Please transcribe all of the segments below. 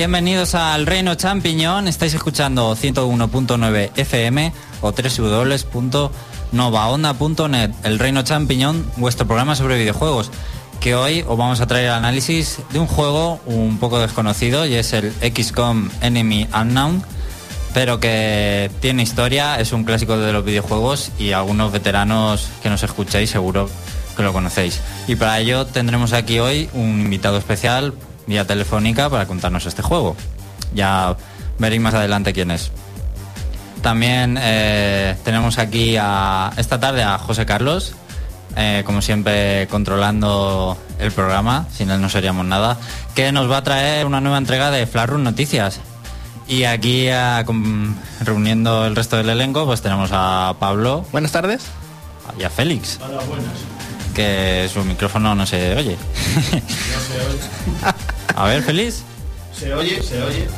Bienvenidos al Reino Champiñón. Estáis escuchando 101.9 FM o www.novaonda.net. El Reino Champiñón, vuestro programa sobre videojuegos. Que hoy os vamos a traer el análisis de un juego un poco desconocido y es el XCOM Enemy Unknown, pero que tiene historia, es un clásico de los videojuegos y algunos veteranos que nos escucháis seguro que lo conocéis. Y para ello tendremos aquí hoy un invitado especial vía telefónica para contarnos este juego. Ya veréis más adelante quién es. También eh, tenemos aquí a, esta tarde a José Carlos, eh, como siempre controlando el programa, sin él no seríamos nada, que nos va a traer una nueva entrega de Flarun Noticias. Y aquí reuniendo el resto del elenco, pues tenemos a Pablo. Buenas tardes. Y a Félix. Hola, buenas. Que su micrófono no se oye. No se oye. A ver, Félix. Se oye, se oye.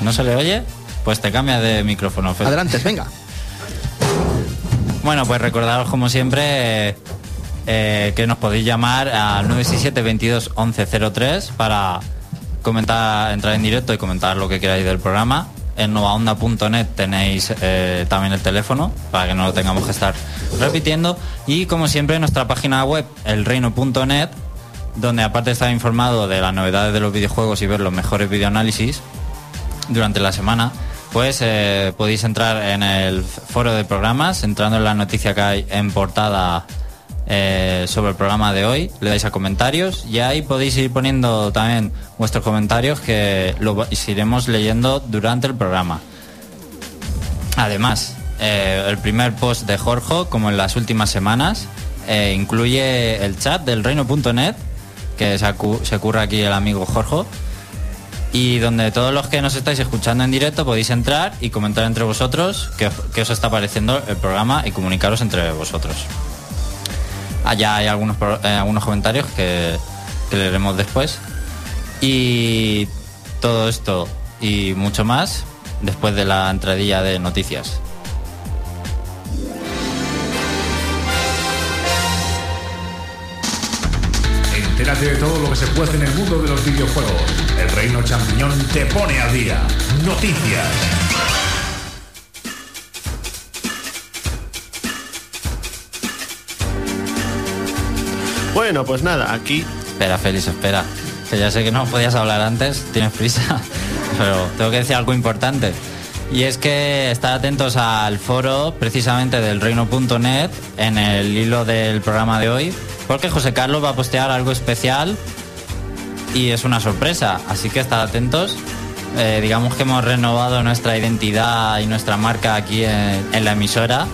¿No se le oye? Pues te cambia de micrófono, Félix. Adelante, venga. Bueno, pues recordaros como siempre eh, que nos podéis llamar al 967 22 1103 para comentar, entrar en directo y comentar lo que queráis del programa. En novaonda.net tenéis eh, también el teléfono para que no lo tengamos que estar repitiendo. Y como siempre, nuestra página web, elreino.net, donde aparte de estar informado de las novedades de los videojuegos y ver los mejores videoanálisis durante la semana, pues eh, podéis entrar en el foro de programas, entrando en la noticia que hay en portada eh, sobre el programa de hoy, le dais a comentarios y ahí podéis ir poniendo también vuestros comentarios que los iremos leyendo durante el programa. Además, eh, el primer post de Jorge, como en las últimas semanas, incluye el chat del reino.net que se, ocurra aquí el amigo Jorge. Y donde todos los que nos estáis escuchando en directo podéis entrar y comentar entre vosotros qué, os está pareciendo el programa y comunicaros entre vosotros. Allá hay algunos, eh, algunos comentarios que, que leeremos después. Y todo esto y mucho más después de la entradilla de noticias. Entérate de todo lo que se puede en el mundo de los videojuegos. El Reino Champiñón te pone al día. Noticias. Bueno, pues nada, aquí. Espera, Félix, espera. Que ya sé que no podías hablar antes, tienes prisa. Pero tengo que decir algo importante. Y es que estar atentos al foro precisamente del reino.net en el hilo del programa de hoy, porque José Carlos va a postear algo especial y es una sorpresa, así que estad atentos. Eh, digamos que hemos renovado nuestra identidad y nuestra marca aquí en, la emisora.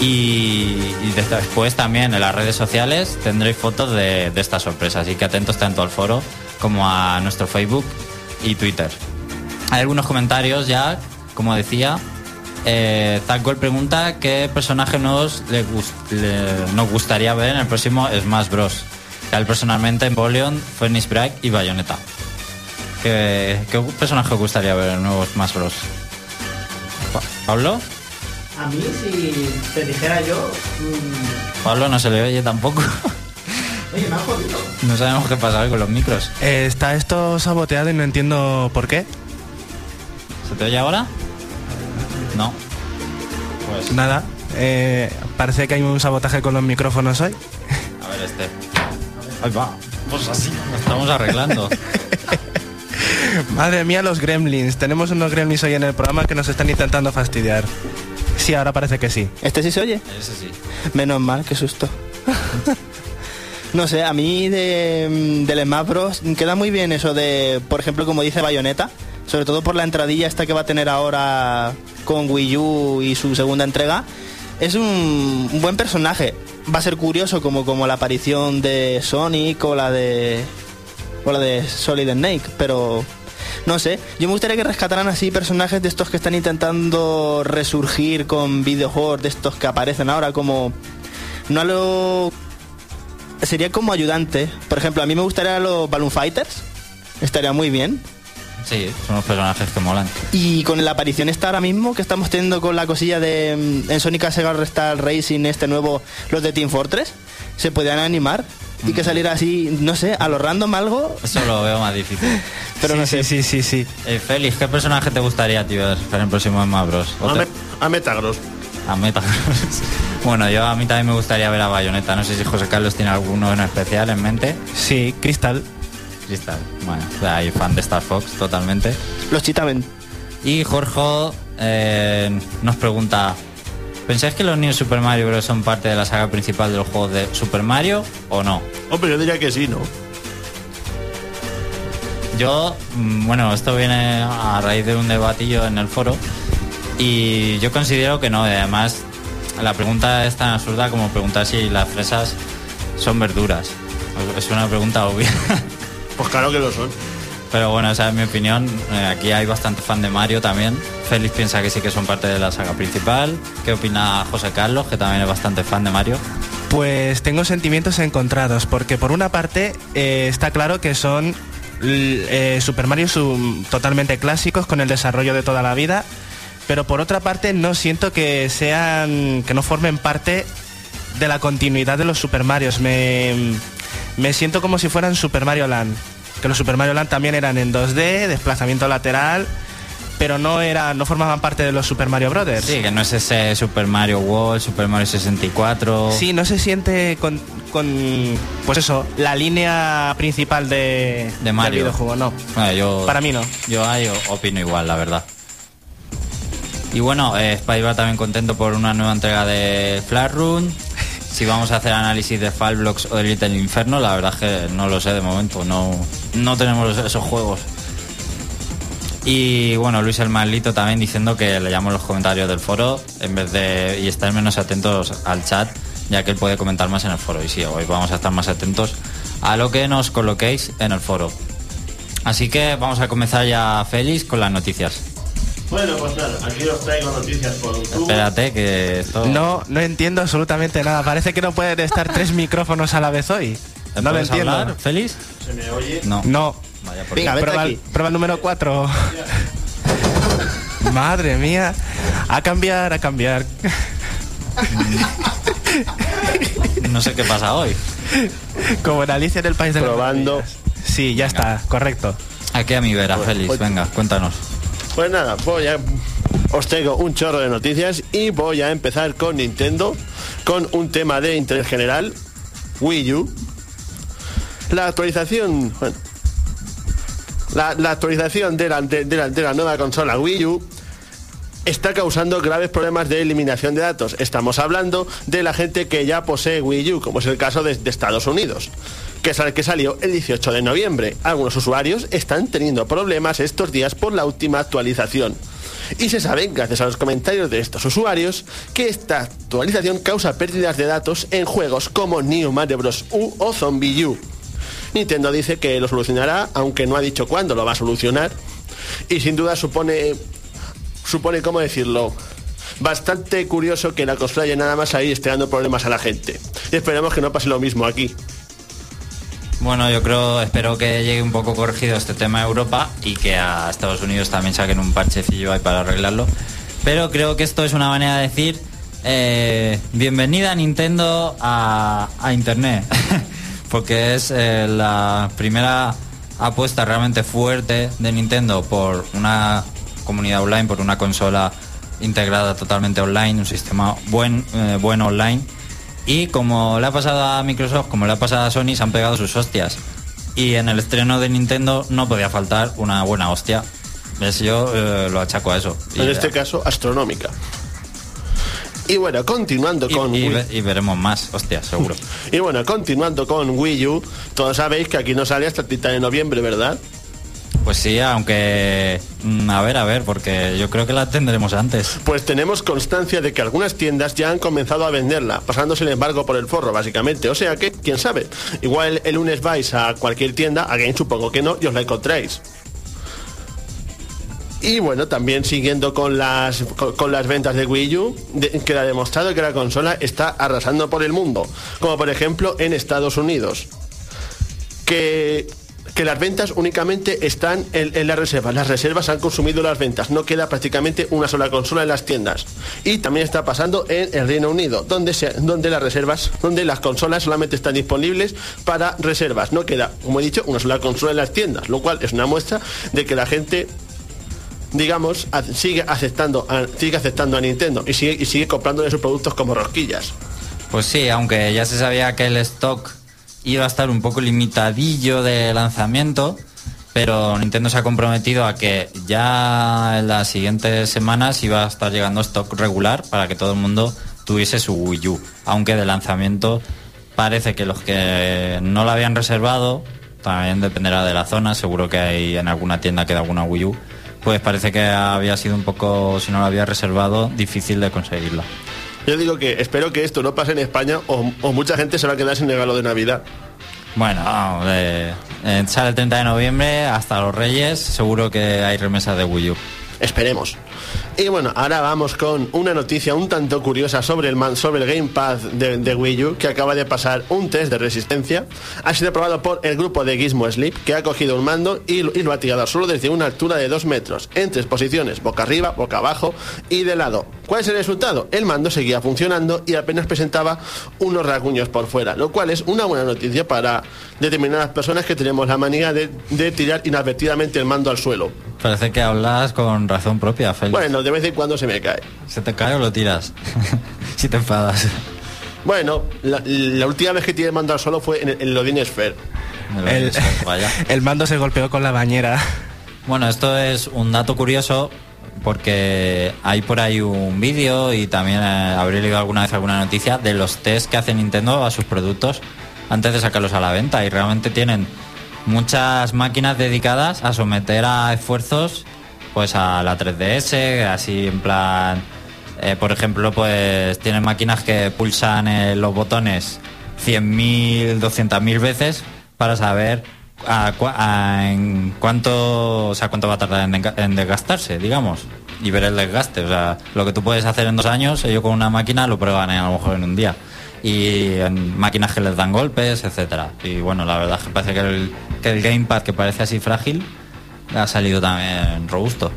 Y, después también en las redes sociales tendréis fotos de, esta sorpresa, así que atentos tanto al foro como a nuestro Facebook y Twitter. Hay algunos comentarios ya, como decía, eh, pregunta qué personaje nos, le, nos gustaría ver en el próximo Smash Bros. Él personalmente en Bolion, Phoenix Bright y Bayonetta. ¿Qué, personaje os gustaría ver en el nuevo Smash Bros? ¿Pablo? A mí, si te dijera yo... Mm, Pablo no se le oye tampoco. Oye, me ha jodido. No sabemos qué pasa con los micros. Eh, está esto saboteado y no entiendo por qué. ¿Se te oye ahora? No. Pues. Nada. Eh, parece que hay un sabotaje con los micrófonos hoy. A ver este. Ahí va. Pues así. estamos arreglando. Madre mía, los gremlins. Tenemos unos gremlins hoy en el programa que nos están intentando fastidiar. Sí, ahora parece que sí. ¿Este sí se oye? Ese sí. Menos mal, qué susto. no sé, a mí de, del Smash Bros. queda muy bien eso de, por ejemplo, como dice Bayonetta, sobre todo por la entradilla esta que va a tener ahora con Wii U y su segunda entrega. Es un, buen personaje. Va a ser curioso como, como la aparición de Sonic o la de o la de Solid Snake, pero no sé, yo me gustaría que rescataran así personajes de estos que están intentando resurgir con videojuegos de estos que aparecen ahora como no lo sería como ayudante. Por ejemplo, a mí me gustaría los Balloon Fighters. Estaría muy bien. Sí, son unos personajes que molan. Y con la aparición esta ahora mismo que estamos teniendo con la cosilla de mm, en Sonic Sega Star Racing este nuevo, los de Team Fortress, se podían animar. y que saliera así, no sé, a lo random algo, Eso lo veo más difícil. pero sí, no sé. sí, sí, sí, sí. Eh, Félix, ¿qué personaje te gustaría, tío, en el próximo Smash Bros? ¿O A, te- Me- a Metagross. A Meta. bueno, yo a mí también me gustaría ver a Bayonetta. No sé si José Carlos tiene alguno en especial en mente. Sí, Crystal. Cristal. Bueno, hay fan de Star Fox totalmente. Los chitamen. Y Jorge eh, nos pregunta, ¿pensáis que los New Super Mario Bros. son parte de la saga principal de los juegos de Super Mario o no? Hombre, yo diría que sí, ¿no? Yo, mm, bueno, esto viene a raíz de un debatillo en el foro y yo considero que no, y además la pregunta es tan absurda como preguntar si las fresas son verduras. Es una pregunta obvia. Pues claro que lo son. Pero bueno, esa es mi opinión. Eh, aquí hay bastante fan de Mario también. Félix piensa que sí que son parte de la saga principal. ¿Qué opina José Carlos, que también es bastante fan de Mario? Pues tengo sentimientos encontrados, porque por una parte eh, está claro que son eh, Super Mario sum- totalmente clásicos con el desarrollo de toda la vida, pero por otra parte no siento que sean, que no formen parte de la continuidad de los Super Marios. Me, me siento como si fueran Super Mario Land, que los Super Mario Land también eran en 2D, desplazamiento lateral, pero no era, no formaban parte de los Super Mario Brothers. Sí, que no es ese Super Mario World, Super Mario 64. Sí, no se siente con, con, pues eso, la línea principal de, De Mario. del videojuego, no. Bueno, yo, Para mí no. Yo ahí opino igual, la verdad. Y bueno, eh, Spy va también contento por una nueva entrega de Flash Run. Si vamos a hacer análisis de Fall Blocks o de Little Inferno, la verdad es que no lo sé de momento. No, no tenemos esos juegos. Y bueno, Luis el Maldito también diciendo que leamos los comentarios del foro en vez de y estar menos atentos al chat, ya que él puede comentar más en el foro. Y sí, hoy vamos a estar más atentos a lo que nos coloquéis en el foro. Así que vamos a comenzar ya, Félix, con las noticias. Bueno, pues nada, aquí os traigo noticias por un tubo. Espérate, que esto... No, no entiendo absolutamente nada. Parece que no pueden estar tres micrófonos a la vez hoy. No lo ¿Puedes entiendo. hablar, Félix? ¿Se me oye? No. No. Vaya por Venga, Prueba, aquí. prueba el número 4. Madre mía. A cambiar, a cambiar. No sé qué pasa hoy. Como en Alicia en el País de las Probando. Maravillas. Sí, ya está, correcto. Aquí a mi vera, Félix. pues- Venga, cuéntanos. Pues nada, voy a... Os traigo un chorro de noticias y voy a empezar con Nintendo, con un tema de interés general, Wii U. La actualización... la, actualización de la, nueva consola Wii U está causando graves problemas de eliminación de datos. Estamos hablando de la gente que ya posee Wii U, como es el caso de, Estados Unidos, que, sal- que salió el 18 de noviembre. Algunos usuarios están teniendo problemas estos días por la última actualización. Y se sabe, gracias a los comentarios de estos usuarios, que esta actualización causa pérdidas de datos en juegos como New Mario Bros. U o Zombie U. Nintendo dice que lo solucionará, aunque no ha dicho cuándo lo va a solucionar. Y sin duda supone supone, ¿cómo decirlo? Bastante curioso que la consola ya nada más ahí esté dando problemas a la gente. Y esperemos que no pase lo mismo aquí. Bueno, yo creo, espero que llegue un poco corregido este tema a Europa y que a Estados Unidos también saquen un parchecillo ahí para arreglarlo. Pero creo que esto es una manera de decir eh, bienvenida Nintendo a, a Internet. Porque es eh, la primera apuesta realmente fuerte de Nintendo por una comunidad online, por una consola integrada totalmente online, un sistema buen, eh, bueno online. Y como le ha pasado a Microsoft, como le ha pasado a Sony, se han pegado sus hostias. Y en el estreno de Nintendo no podía faltar una buena hostia. ¿Ves? Yo eh, lo achaco a eso. Y, En este caso, astronómica. Y bueno, continuando y- con y Wii- y veremos más hostias, seguro. y bueno, continuando con Wii U, todos sabéis que aquí no sale hasta el 30 de noviembre, ¿verdad? Pues sí, aunque... mm, A ver, a ver, porque yo creo que la tendremos antes. Pues tenemos constancia de que algunas tiendas ya han comenzado a venderla, pasándose el embargo por el forro, básicamente. O sea que, quién sabe, igual el, el lunes vais a cualquier tienda, a Game supongo que no, y os la encontráis. Y bueno, también siguiendo con las, con, las ventas de Wii U, de- queda demostrado que la consola está arrasando por el mundo, como por ejemplo en Estados Unidos. Que, que las ventas únicamente están en, en las reservas. Las reservas han consumido las ventas. No queda prácticamente una sola consola en las tiendas. Y también está pasando en el Reino Unido, donde, se, donde las reservas, donde las consolas solamente están disponibles para reservas. No queda, como he dicho, una sola consola en las tiendas, lo cual es una muestra de que la gente digamos, sigue aceptando, a, sigue aceptando a Nintendo y sigue, y sigue comprándole sus productos como rosquillas. Pues sí, aunque ya se sabía que el stock iba a estar un poco limitadillo de lanzamiento, pero Nintendo se ha comprometido a que ya en las siguientes semanas iba a estar llegando stock regular para que todo el mundo tuviese su Wii U. Aunque de lanzamiento parece que los que no lo habían reservado, también dependerá de la zona, seguro que hay en alguna tienda que da alguna Wii U, pues parece que había sido un poco, si no lo había reservado, difícil de conseguirla. Yo digo que espero que esto no pase en España o, o mucha gente se va a quedar sin regalo de Navidad. Bueno, vamos, eh, eh, sale el 30 de noviembre hasta los Reyes, seguro que hay remesas de Wii U. Esperemos. Y bueno, ahora vamos con una noticia un tanto curiosa sobre el, man- sobre el Gamepad de, de Wii U que acaba de pasar un test de resistencia. Ha sido aprobado por el grupo de Gizmo Sleep que ha cogido un mando y, lo- ha tirado solo desde una altura de 2 metros, en tres posiciones, boca arriba, boca abajo y de lado. ¿Cuál es el resultado? El mando seguía funcionando y apenas presentaba unos rasguños por fuera, lo cual es una buena noticia para determinadas personas que tenemos la manía de, de tirar inadvertidamente el mando al suelo. Parece que hablas con razón propia, Félix. Bueno, de vez en cuando se me cae. ¿Se te cae o lo tiras? si te enfadas. Bueno, la, la última vez que tiré el mando al suelo fue en, el- en el Odin Sphere. El, vaya. el mando se golpeó con la bañera. Bueno, esto es un dato curioso porque hay por ahí un vídeo y también eh, habré leído alguna vez alguna noticia de los test que hace Nintendo a sus productos antes de sacarlos a la venta y realmente tienen muchas máquinas dedicadas a someter a esfuerzos pues a la 3DS, así en plan, eh, por ejemplo, pues tienen máquinas que pulsan eh, los botones 100.000, 200.000 veces para saber a en cuánto, o sea, cuánto va a tardar en, desgastarse, digamos, y ver el desgaste. O sea, lo que tú puedes hacer en dos años, ellos con una máquina lo prueban en- a lo mejor en un día. Y en máquinas que les dan golpes, etcétera. Y bueno, la verdad es que parece que el, que el gamepad, que parece así frágil, ha salido también robusto.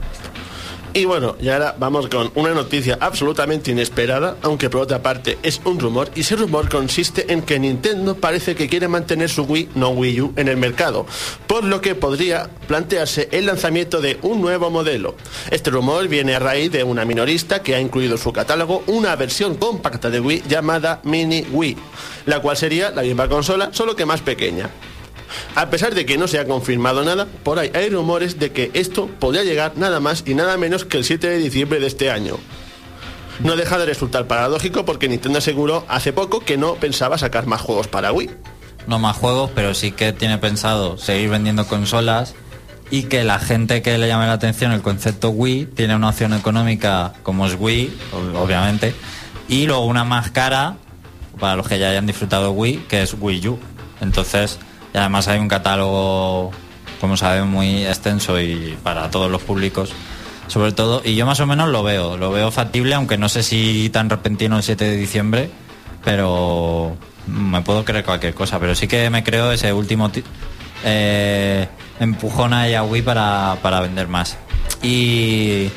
Y bueno, y ahora vamos con una noticia absolutamente inesperada, aunque por otra parte es un rumor, y ese rumor consiste en que Nintendo parece que quiere mantener su Wii, no Wii U, en el mercado, por lo que podría plantearse el lanzamiento de un nuevo modelo. Este rumor viene a raíz de una minorista que ha incluido en su catálogo una versión compacta de Wii llamada Mini Wii, la cual sería la misma consola, solo que más pequeña. A pesar de que no se ha confirmado nada, por ahí hay rumores de que esto podría llegar nada más y nada menos que el 7 de diciembre de este año. No deja de resultar paradójico porque Nintendo aseguró hace poco que no pensaba sacar más juegos para Wii. no más juegos, pero sí que tiene pensado seguir vendiendo consolas y que la gente que le llame la atención el concepto Wii tiene una opción económica como es Wii, ob- obviamente, y luego una más cara para los que ya hayan disfrutado Wii, que es Wii U. Entonces, y además hay un catálogo, como sabemos, muy extenso y para todos los públicos. Sobre todo, y yo más o menos lo veo, lo veo factible, aunque no sé si tan repentino el 7 de diciembre, pero me puedo creer cualquier cosa, pero sí que me creo ese último ti- eh, empujón a Wii para, para vender más. Y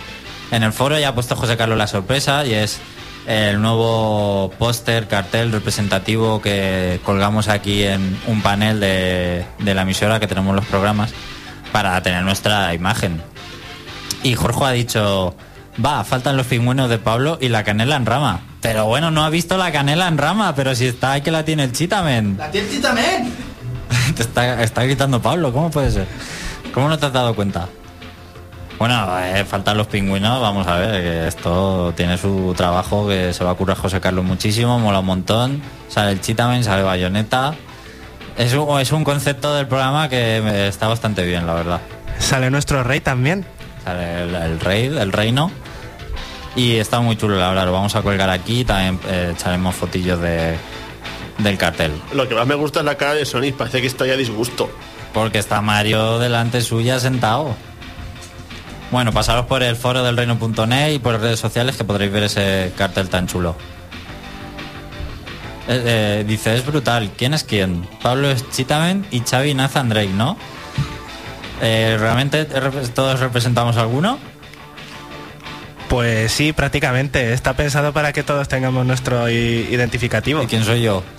en el foro ya ha puesto José Carlos la sorpresa y es el nuevo póster, cartel representativo que colgamos aquí en un panel de, de la emisora que tenemos los programas para tener nuestra imagen. Y Jorge ha dicho, va, faltan los pingüinos de Pablo y la canela en rama. Pero bueno, no ha visto la canela en rama, pero si está ahí que la tiene el Chitamen. ¡La tiene también! Te está, está gritando Pablo, ¿cómo puede ser? ¿Cómo no te has dado cuenta? Bueno, eh, faltan los pingüinos, vamos a ver, que esto tiene su trabajo que se va a curar José Carlos muchísimo, mola un montón, sale el Chitamen, sale Bayonetta. Es un, es un concepto del programa que está bastante bien, la verdad. Sale nuestro rey también. Sale el, el rey, el reino. Y está muy chulo, la verdad, lo vamos a colgar aquí, también eh, echaremos fotillos de, del cartel. Lo que más me gusta es la cara de Sonic, parece que está ya a disgusto. Porque está Mario delante suya sentado. Bueno, pasaros por el foro del reino.net y por redes sociales que podréis ver ese cartel tan chulo. Eh, eh, dice, es brutal. ¿Quién es quién? Pablo es Chitamen y Xavi Nathan Drake, ¿no? Eh, ¿Realmente todos representamos alguno? Pues sí, prácticamente. Está pensado para que todos tengamos nuestro identificativo. ¿Y quién soy yo?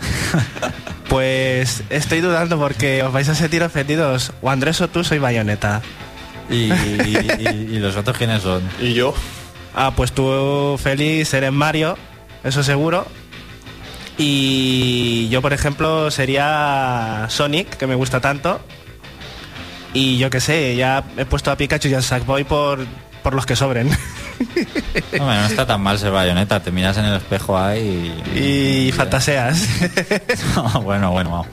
Pues estoy dudando porque os vais a sentir ofendidos. O Andrés o tú soy bayoneta. ¿Y, y- y los otros quiénes son? Y yo. Ah, pues tú, Félix, eres Mario, eso seguro. Y yo, por ejemplo, sería Sonic, que me gusta tanto. Y yo qué sé, ya he puesto a Pikachu y a Sackboy por, por los que sobren. No, no está tan mal ser bayoneta. Te miras en el espejo ahí y... y fantaseas. No, bueno, bueno, vamos.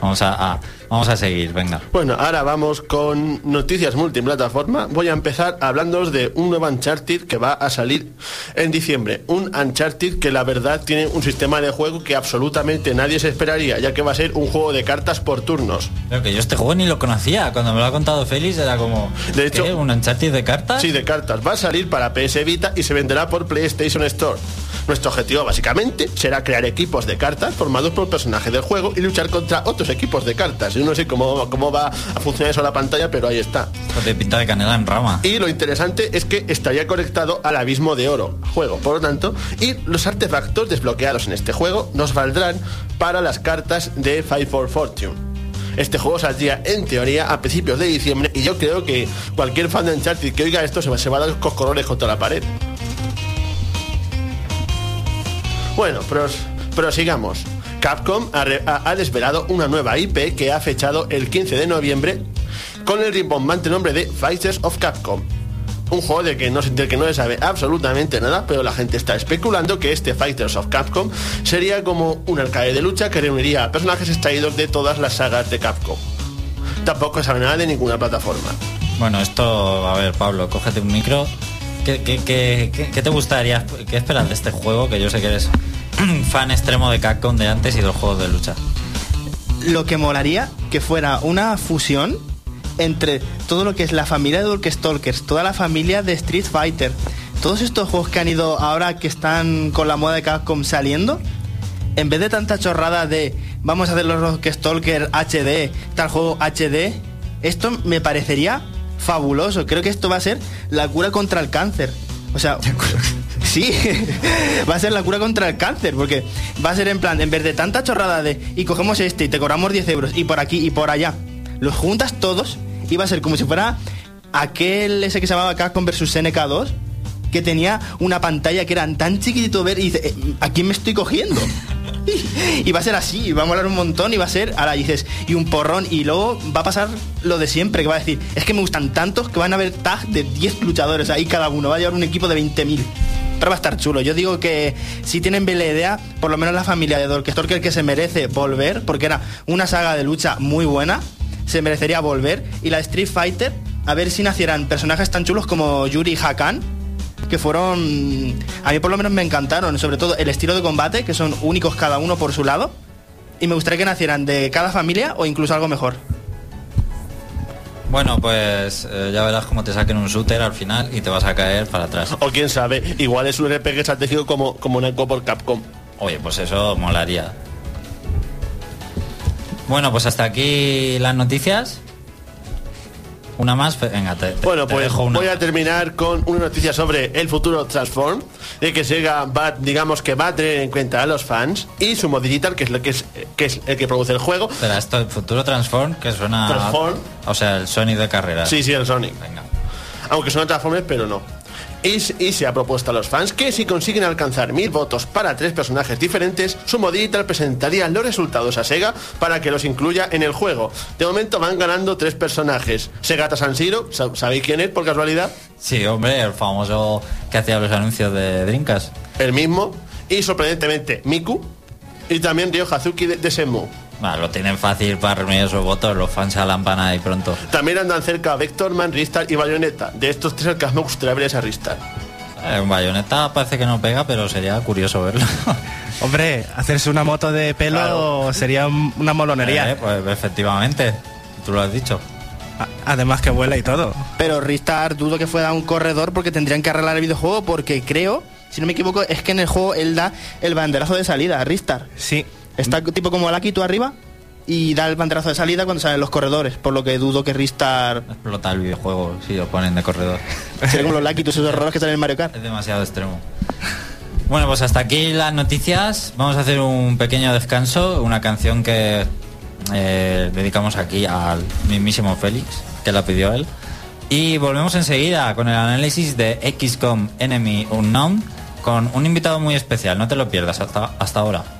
Vamos a, a- vamos a seguir, venga. Bueno, ahora vamos con noticias multiplataforma. Voy a empezar hablándoos de un nuevo Uncharted que va a salir en diciembre. Un Uncharted que la verdad tiene un sistema de juego que absolutamente nadie se esperaría, ya que va a ser un juego de cartas por turnos. Pero que yo este juego ni lo conocía. Cuando me lo ha contado Félix era como... De hecho- ¿qué? ¿Un Uncharted de cartas? Sí, de cartas. Va a salir para PS Vita y se venderá por PlayStation Store. Nuestro objetivo básicamente será crear equipos de cartas formados por personajes del juego y luchar contra otros equipos de cartas. Yo no sé cómo, cómo va a funcionar eso en la pantalla, pero ahí está. De pinta de canela en rama. Y lo interesante es que estaría conectado al abismo de oro, juego, por lo tanto, y los artefactos desbloqueados en este juego nos valdrán para las cartas de Fight for Fortune. Este juego saldría en teoría a principios de diciembre y yo creo que cualquier fan de Uncharted que oiga esto se va, se va a dar los coscorrones contra la pared. Bueno, pros, prosigamos. Capcom ha, desvelado una nueva IP que ha fechado el 15 de noviembre con el rimbombante nombre de Fighters of Capcom. Un juego del que, no, del que no se sabe absolutamente nada, pero la gente está especulando que este Fighters of Capcom sería como un arcade de lucha que reuniría a personajes extraídos de todas las sagas de Capcom. Tampoco se sabe nada de ninguna plataforma. Bueno, esto, a ver, Pablo, cógete un micro. ¿Qué, qué, qué- qué- qué te gustaría, qué esperas de este juego? Que yo sé que eres fan extremo de Capcom de antes y de los juegos de lucha. Lo que molaría que fuera una fusión entre todo lo que es la familia de Darkstalkers, toda la familia de Street Fighter, todos estos juegos que han ido ahora que están con la moda de Capcom saliendo, en vez de tanta chorrada de vamos a hacer los Darkstalkers HD, tal juego HD, esto me parecería fabuloso. Creo que esto va a ser la cura contra el cáncer. O sea, sí, va a ser la cura contra el cáncer, porque va a ser en plan, en vez de tanta chorrada de y cogemos este y te cobramos 10 euros y por aquí y por allá, los juntas todos y va a ser como si fuera aquel ese que se llamaba Capcom vs SNK2 que tenía una pantalla que era tan chiquitito ver y dice, "Eh, ¿a quién me estoy cogiendo? y va a ser así, y va a molar un montón y va a ser, ahora dices, y un porrón, y luego va a pasar lo de siempre, que va a decir, es que me gustan tantos que van a haber tag de 10 luchadores ahí cada uno, va a llevar un equipo de 20.000. Va a estar chulo. Yo digo que si tienen idea, por lo menos la familia de Dorkestorker que se merece volver, porque era una saga de lucha muy buena, se merecería volver. Y la Street Fighter, a ver si nacieran personajes tan chulos como Yuri Hakan, que fueron a mí por lo menos me encantaron sobre todo el estilo de combate que son únicos cada uno por su lado y me gustaría que nacieran de cada familia o incluso algo mejor Bueno, pues eh, ya verás cómo te saquen un shooter al final y te vas a caer para atrás. O quién sabe, igual es un RPG estratégico como, como Namco por Capcom. Oye, pues eso molaría. Bueno, pues hasta aquí las noticias. Una más, venga, te, te- Bueno, te pues dejo una voy a terminar con una noticia sobre el futuro Transform, de que Sega va, digamos que va a tener en cuenta a los fans y su mod digital, que es lo que es, que es el que produce el juego. Espera, esto, el futuro Transform, que suena... a- Transform. O sea, el Sonic de carrera. Sí, sí, el Sonic. Venga. Aunque son Transformers, pero no. Y, se ha propuesto a los fans que si consiguen alcanzar mil votos para tres personajes diferentes, su mod digital presentaría los resultados a Sega para que los incluya en el juego. De momento van ganando tres personajes. Segata San Siro, ¿sab- ¿sabéis quién es por casualidad? Sí, hombre, el famoso que hacía los anuncios de Drinkas. El mismo. Y sorprendentemente, Miku. Y también Ryo Hazuki de, de Shenmue. Bueno, lo tienen fácil para reunir esos votos, los fans a lámpana ahí pronto. También andan cerca Vectorman, Ristar y Bayonetta. De estos tres el que más me gustaría ver es a Ristar. Eh, un bayoneta parece que no pega, pero sería curioso verlo. Hombre, hacerse una moto de pelo Claro. sería un- una molonería. Eh, pues efectivamente, tú lo has dicho. Además que vuela y todo. pero Ristar dudo que fuera un corredor porque tendrían que arreglar el videojuego porque creo si no me equivoco es que en el juego él da el banderazo de salida a Ristar Sí. Está tipo como Lucky tú arriba y da el banderazo de salida cuando salen los corredores, por lo que dudo que Ristar Explota el videojuego si lo ponen de corredor. sería como los Lakitus esos errores que salen en Mario Kart. Es demasiado extremo. Bueno, pues hasta aquí las noticias. Vamos a hacer un pequeño descanso, una canción que eh, dedicamos aquí al mismísimo Félix, que la pidió él. Y volvemos enseguida con el análisis de XCOM Enemy Unknown con un invitado muy especial. No te lo pierdas hasta, hasta ahora.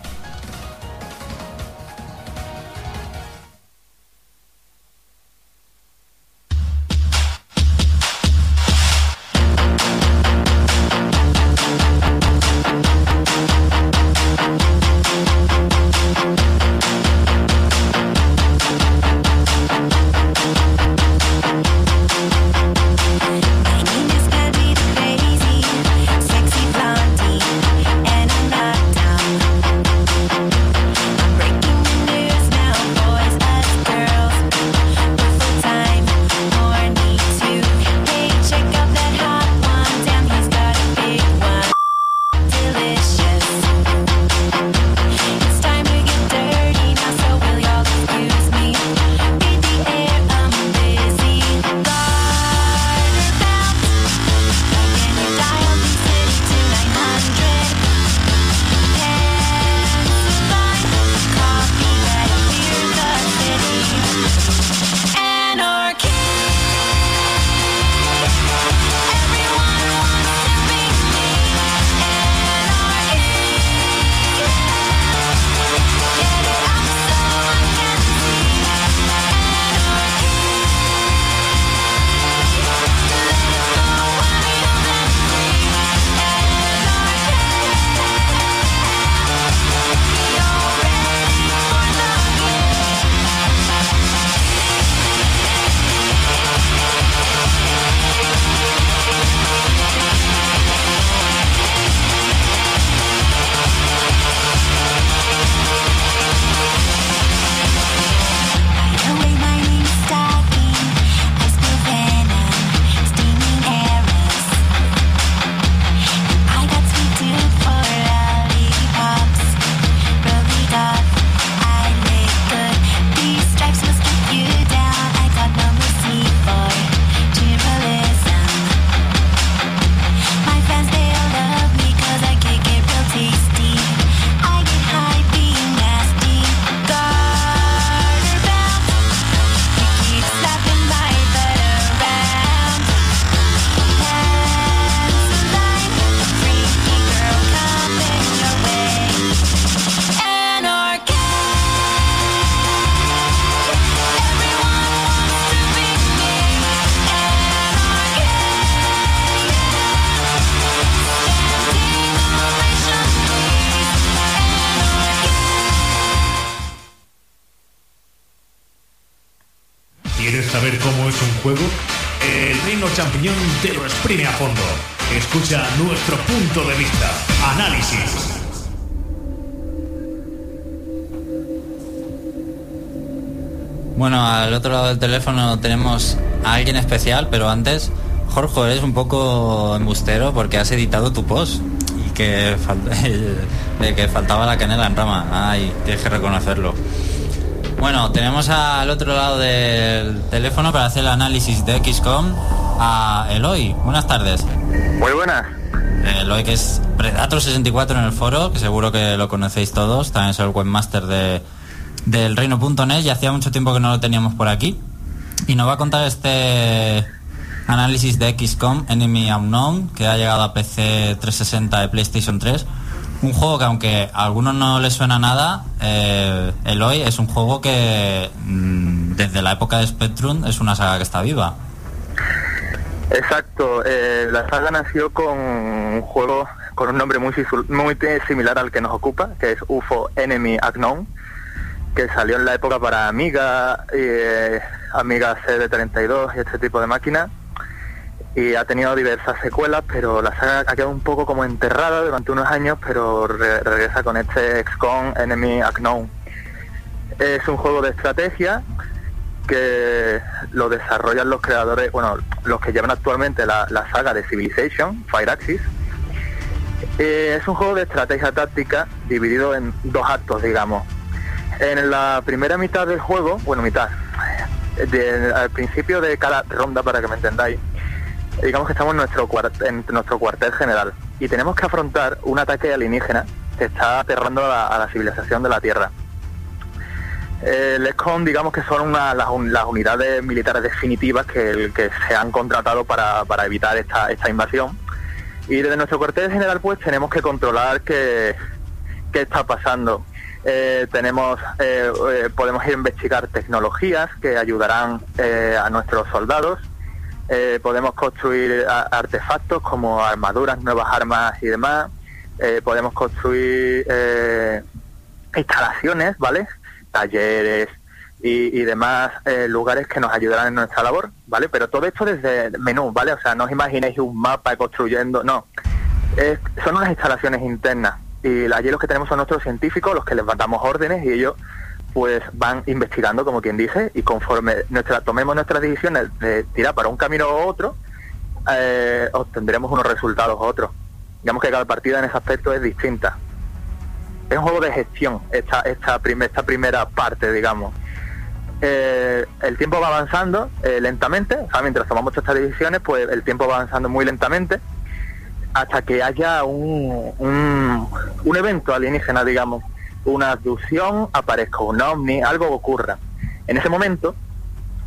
Saber cómo es un juego? El Reino Champiñón te lo exprime a fondo. Escucha nuestro punto de vista. Análisis. Bueno, al otro lado del teléfono tenemos a alguien especial, pero antes, Jorge, eres un poco embustero porque has editado tu post y que, fal- de que faltaba la canela en rama. Ay, tienes que reconocerlo. Bueno, tenemos al otro lado del teléfono para hacer el análisis de XCOM a Eloy. Buenas tardes. Muy buenas. Eloy, que es Predator64 en el foro, que seguro que lo conocéis todos. También es el webmaster de, del reino.net y hacía mucho tiempo que no lo teníamos por aquí. Y nos va a contar este análisis de XCOM Enemy Unknown, que ha llegado a PC 360 de PlayStation 3. Un juego que aunque a algunos no les suena nada, eh, Eloy es un juego que mm, desde la época de Spectrum es una saga que está viva. Exacto. eh, la saga nació con un juego con un nombre muy, similar al que nos ocupa, que es UFO Enemy Unknown, que salió en la época para Amiga, eh, Amiga CD32 y este tipo de máquinas. Y ha tenido diversas secuelas, pero la saga ha quedado un poco como enterrada durante unos años, pero re- regresa con este XCOM Enemy Unknown. Es un juego de estrategia que lo desarrollan los creadores, bueno, los que llevan actualmente la, saga de Civilization, Fireaxis. Eh, es un juego de estrategia táctica dividido en dos actos, digamos. En la primera mitad del juego, bueno, mitad, al principio de cada ronda, para que me entendáis, digamos que estamos en nuestro, cuart- en nuestro cuartel general y tenemos que afrontar un ataque alienígena que está aterrando a la, civilización de la Tierra. Eh, el ESCOM, digamos que son una- las, un- las unidades militares definitivas que, se han contratado para, para evitar esta, esta invasión. Y desde nuestro cuartel general, pues tenemos que controlar qué, qué está pasando. Eh, tenemos, eh, eh, podemos investigar tecnologías que ayudarán eh, a nuestros soldados. Eh, podemos construir artefactos como armaduras, nuevas armas y demás. Eh, podemos construir eh, instalaciones, ¿vale? Talleres y, y demás eh, lugares que nos ayudarán en nuestra labor, ¿vale? Pero todo esto desde menú, ¿vale? O sea, no os imaginéis un mapa construyendo, no. Es- son unas instalaciones internas y allí los que tenemos son nuestros científicos, los que les damos órdenes y ellos pues van investigando, como quien dice, y conforme nuestra, tomemos nuestras decisiones de tirar para un camino u otro, eh, obtendremos unos resultados u otros. Digamos que cada partida en ese aspecto es distinta. Es un juego de gestión, esta, esta, prim- esta primera parte, digamos. Eh, el tiempo va avanzando eh, lentamente, o sea, mientras tomamos estas decisiones, pues el tiempo va avanzando muy lentamente hasta que haya un, un, un evento alienígena, digamos, una abducción, aparezca un ovni, algo ocurra. En ese momento,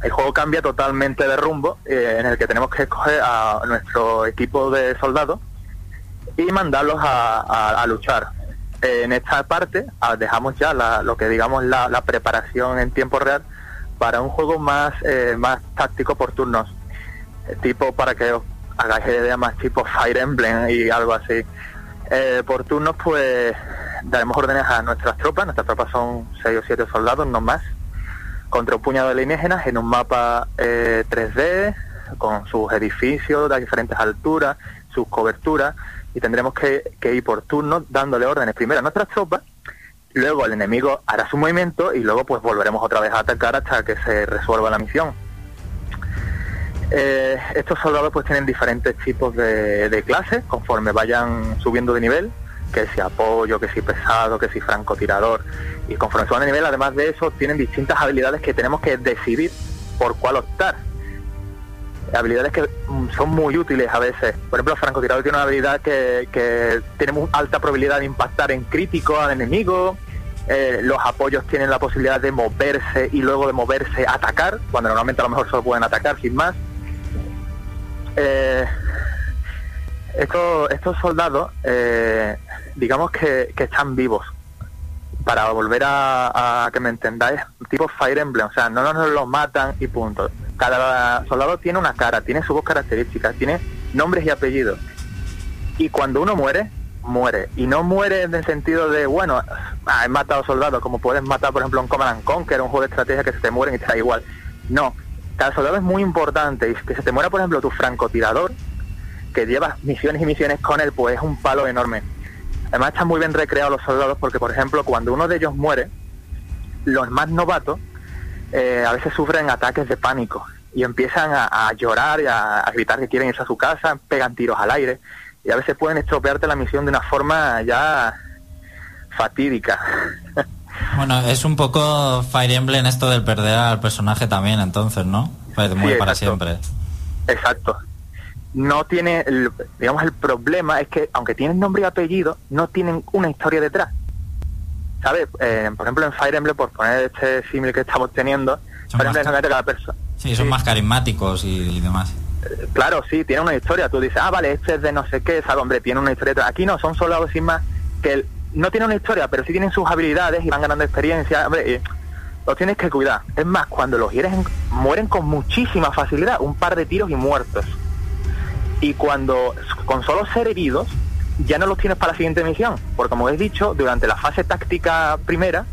el juego cambia totalmente de rumbo, eh, en el que tenemos que escoger a nuestro equipo de soldados y mandarlos a, luchar. Eh, en esta parte ah, dejamos ya la- lo que digamos la, la preparación en tiempo real para un juego más, eh, más táctico por turnos, tipo para que os hagáis idea más tipo Fire Emblem y algo así. Por turnos pues daremos órdenes a nuestras tropas, nuestras tropas son 6 o 7 soldados, no más, contra un puñado de alienígenas en un mapa eh, 3D con sus edificios de diferentes alturas, sus coberturas y tendremos que, que ir por turnos dándole órdenes primero a nuestras tropas, luego el enemigo hará su movimiento y luego pues volveremos otra vez a atacar hasta que se resuelva la misión. Eh, estos soldados pues tienen diferentes tipos de clases conforme vayan subiendo de nivel, que si apoyo, que si pesado, que si francotirador. Y conforme suban de nivel, además de eso, tienen distintas habilidades que tenemos que decidir por cuál optar. Habilidades que mm, son muy útiles a veces. Por ejemplo, el francotirador tiene una habilidad que, que tiene alta probabilidad de impactar en crítico al enemigo. Eh, los apoyos tienen la posibilidad de moverse y luego de moverse atacar, cuando normalmente a lo mejor solo pueden atacar sin más. Eh, estos, estos soldados, eh, digamos que, que están vivos. Para volver a, a que me entendáis, tipo Fire Emblem, o sea, no nos los matan y punto. Cada soldado tiene una cara, tiene sus características, tiene nombres y apellidos. Y cuando uno muere, muere. Y no muere en el sentido de, bueno, ah, he matado soldados, como puedes matar, por ejemplo, en Command and Conquer, un juego de estrategia que se te mueren y te da igual. No, cada soldado es muy importante. Y que se te muera, por ejemplo, tu francotirador, que llevas misiones y misiones con él, pues es un palo enorme. Además están muy bien recreados los soldados porque, por ejemplo, cuando uno de ellos muere, los más novatos eh, a veces sufren ataques de pánico y empiezan a, a llorar y a, a gritar que quieren irse a su casa, pegan tiros al aire y a veces pueden estropearte la misión de una forma ya fatídica. Bueno, es un poco Fire Emblem esto del perder al personaje también, entonces, ¿no? Pues muy Sí, para exacto. siempre. Exacto. No tiene, el- digamos, el problema es que aunque tienen nombre y apellido, no tienen una historia detrás. ¿Sabes? Eh, por ejemplo, en Fire Emblem, por poner este símil que estamos teniendo, Son Fire Emblem es cada persona. Sí, son más carismáticos y, y demás. Claro, sí, tiene una historia. Tú dices, ah, vale, este es de no sé qué, sabe, hombre, tiene una historia. detrás. Aquí no, son soldados sin más que el- no tienen una historia, pero sí tienen sus habilidades y van ganando experiencia. Hombre, los tienes que cuidar. Es más, cuando los hieres, en- mueren con muchísima facilidad, un par de tiros y muertos. Y cuando, con solo ser heridos, ya no los tienes para la siguiente misión. Porque como he dicho, durante la fase táctica primera,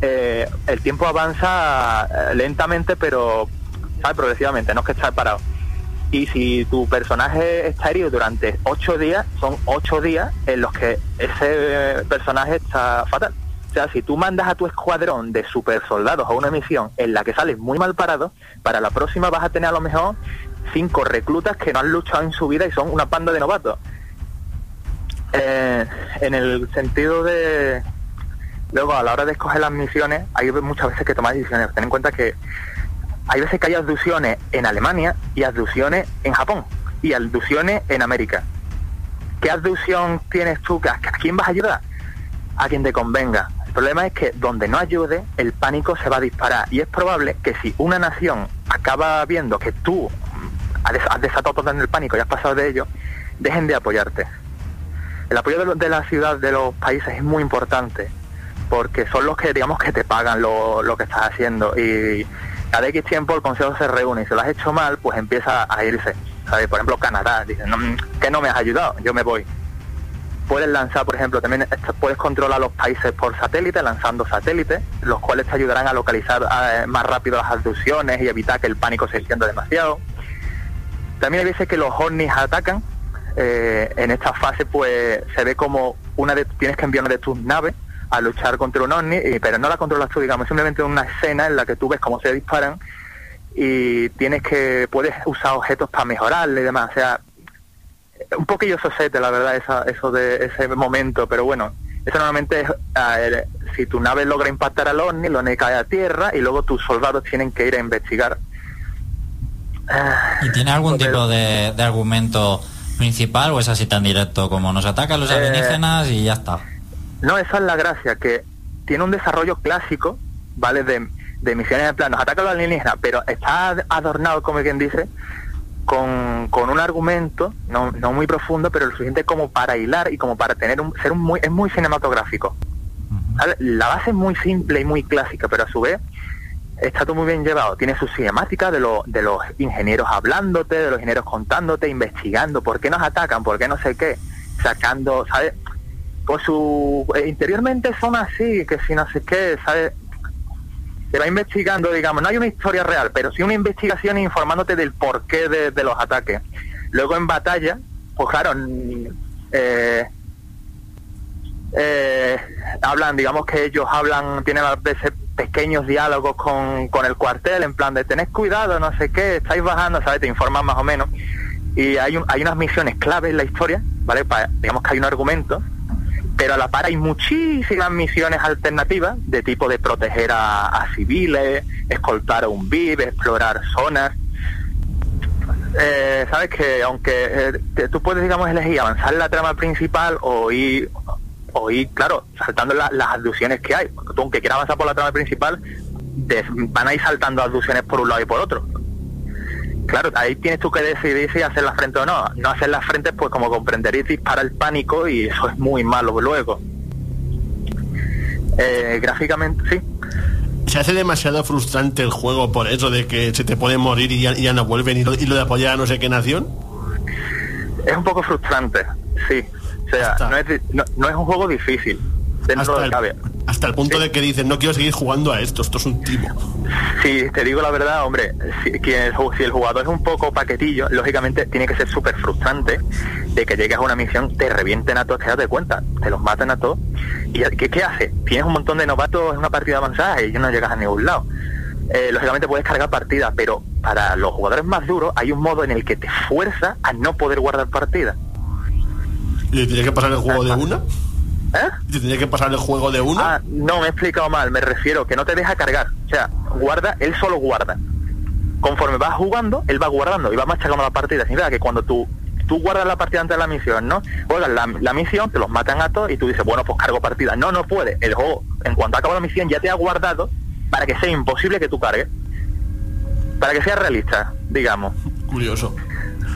eh, el tiempo avanza eh, lentamente, pero ¿sabes? progresivamente, no es que estar parado. Y si tu personaje está herido durante ocho días, son ocho días en los que ese personaje está fatal. O sea, si tú mandas a tu escuadrón de super soldados a una misión en la que sales muy mal parado, para la próxima vas a tener a lo mejor cinco reclutas que no han luchado en su vida y son una panda de novatos. Eh, en el sentido de, Luego, a la hora de escoger las misiones, hay muchas veces que tomar decisiones. Ten en cuenta que hay veces que hay abducciones en Alemania y abducciones en Japón y abducciones en América. ¿Qué abducción tienes tú? ¿A quién vas a ayudar? A quien te convenga. El problema es que donde no ayude, el pánico se va a disparar. Y es probable que si una nación acaba viendo que tú has des- has desatado todo en el pánico y has pasado de ello, dejen de apoyarte. El apoyo de, lo- de la ciudad, de los países, es muy importante, porque son los que, digamos, que te pagan lo, que estás haciendo. Y cada X tiempo el consejo se reúne y si lo has hecho mal, pues empieza a irse. ¿sabes? Por ejemplo, Canadá, dice, no, que no me has ayudado, yo me voy. Puedes lanzar, por ejemplo, también puedes controlar los países por satélite, lanzando satélites, los cuales te ayudarán a localizar eh, más rápido las abducciones y evitar que el pánico se extienda demasiado. También hay veces que los ovnis atacan. eh, en esta fase, pues se ve como una de tienes que enviar una de tus naves a luchar contra un ovni, y- pero no la controlas tú, digamos, simplemente una escena en la que tú ves cómo se disparan y tienes que puedes usar objetos para mejorarle y demás. O sea, un poquillo sosete, la verdad, esa, eso de ese momento, pero bueno, eso normalmente es si tu nave logra impactar al ovni, el ovni cae a tierra y luego tus soldados tienen que ir a investigar. ¿Y tiene algún Joder. tipo de, de argumento principal o es así tan directo como nos atacan los Eh, alienígenas y ya está? No, esa es la gracia, que tiene un desarrollo clásico, ¿vale? De, de misiones en plan, nos atacan los alienígenas, pero está adornado, como quien dice, con, con un argumento, no, no muy profundo, pero lo suficiente como para hilar y como para tener un, ser un muy, es muy cinematográfico. La base es muy simple y muy clásica, pero a su vez está todo muy bien llevado. Tiene su cinemática de, lo- de los ingenieros hablándote, de los ingenieros contándote, investigando por qué nos atacan, por qué no sé qué, sacando, ¿sabes? Pues su eh, interiormente son así, que si no sé qué, ¿sabes? Se va investigando, digamos, no hay una historia real, pero sí una investigación informándote del porqué de, los ataques. Luego en batalla, pues claro, eh, eh, hablan, digamos que ellos hablan, tienen a veces pequeños diálogos con, con el cuartel, en plan de tened cuidado, no sé qué, estáis bajando, ¿sabes? Te informan más o menos. Y hay, un- hay unas misiones clave en la historia, ¿vale? Pa- digamos que hay un argumento, pero a la par hay muchísimas misiones alternativas de tipo de proteger a, a civiles, escoltar a un VIP, explorar zonas. Eh, Sabes que aunque eh, tú puedes, digamos, elegir avanzar la trama principal o ir, ir claro, saltando la- las abducciones que hay. Porque tú, aunque quieras avanzar por la trama principal, te van a ir saltando abducciones por un lado y por otro. Claro, ahí tienes tú que decidir si hacer la frente o no. No hacer la frente, pues como comprenderéis, dispara el pánico y eso es muy malo luego. Eh, gráficamente, sí. ¿Se hace demasiado frustrante el juego por eso de que se te puede morir y ya, ya no vuelven y lo, y lo de apoyar a no sé qué nación? Es un poco frustrante, sí. Sea, no es, no, no es un juego difícil. Dentro Hasta de el, hasta el punto de que dicen, no quiero seguir jugando a esto, esto es un timo. Si te digo la verdad, hombre, si, quien el si el jugador es un poco paquetillo, lógicamente tiene que ser súper frustrante de que llegues a una misión, te revienten a todos, te das de cuenta, te los matan a todos. ¿Y qué, qué hace? Tienes un montón de novatos en una partida avanzada y no llegas a ningún lado. Eh, lógicamente puedes cargar partidas, pero para los jugadores más duros hay un modo en el que te fuerza a no poder guardar partidas. ¿Y te tenía que pasar el juego de una? ¿Eh? ¿Y te tenía que pasar el juego de una? Ah, no, me he explicado mal, me refiero que no te deja cargar. O sea, guarda, él solo guarda. Conforme vas jugando, él va guardando y va machacando la partida. Significa que cuando tú, tú guardas la partida antes de la misión, ¿no? Juegas la, la misión, te los matan a todos y tú dices, bueno, pues cargo partida. No, no puede. El juego, en cuanto acaba la misión, ya te ha guardado para que sea imposible que tú cargues. Para que sea realista, digamos Curioso.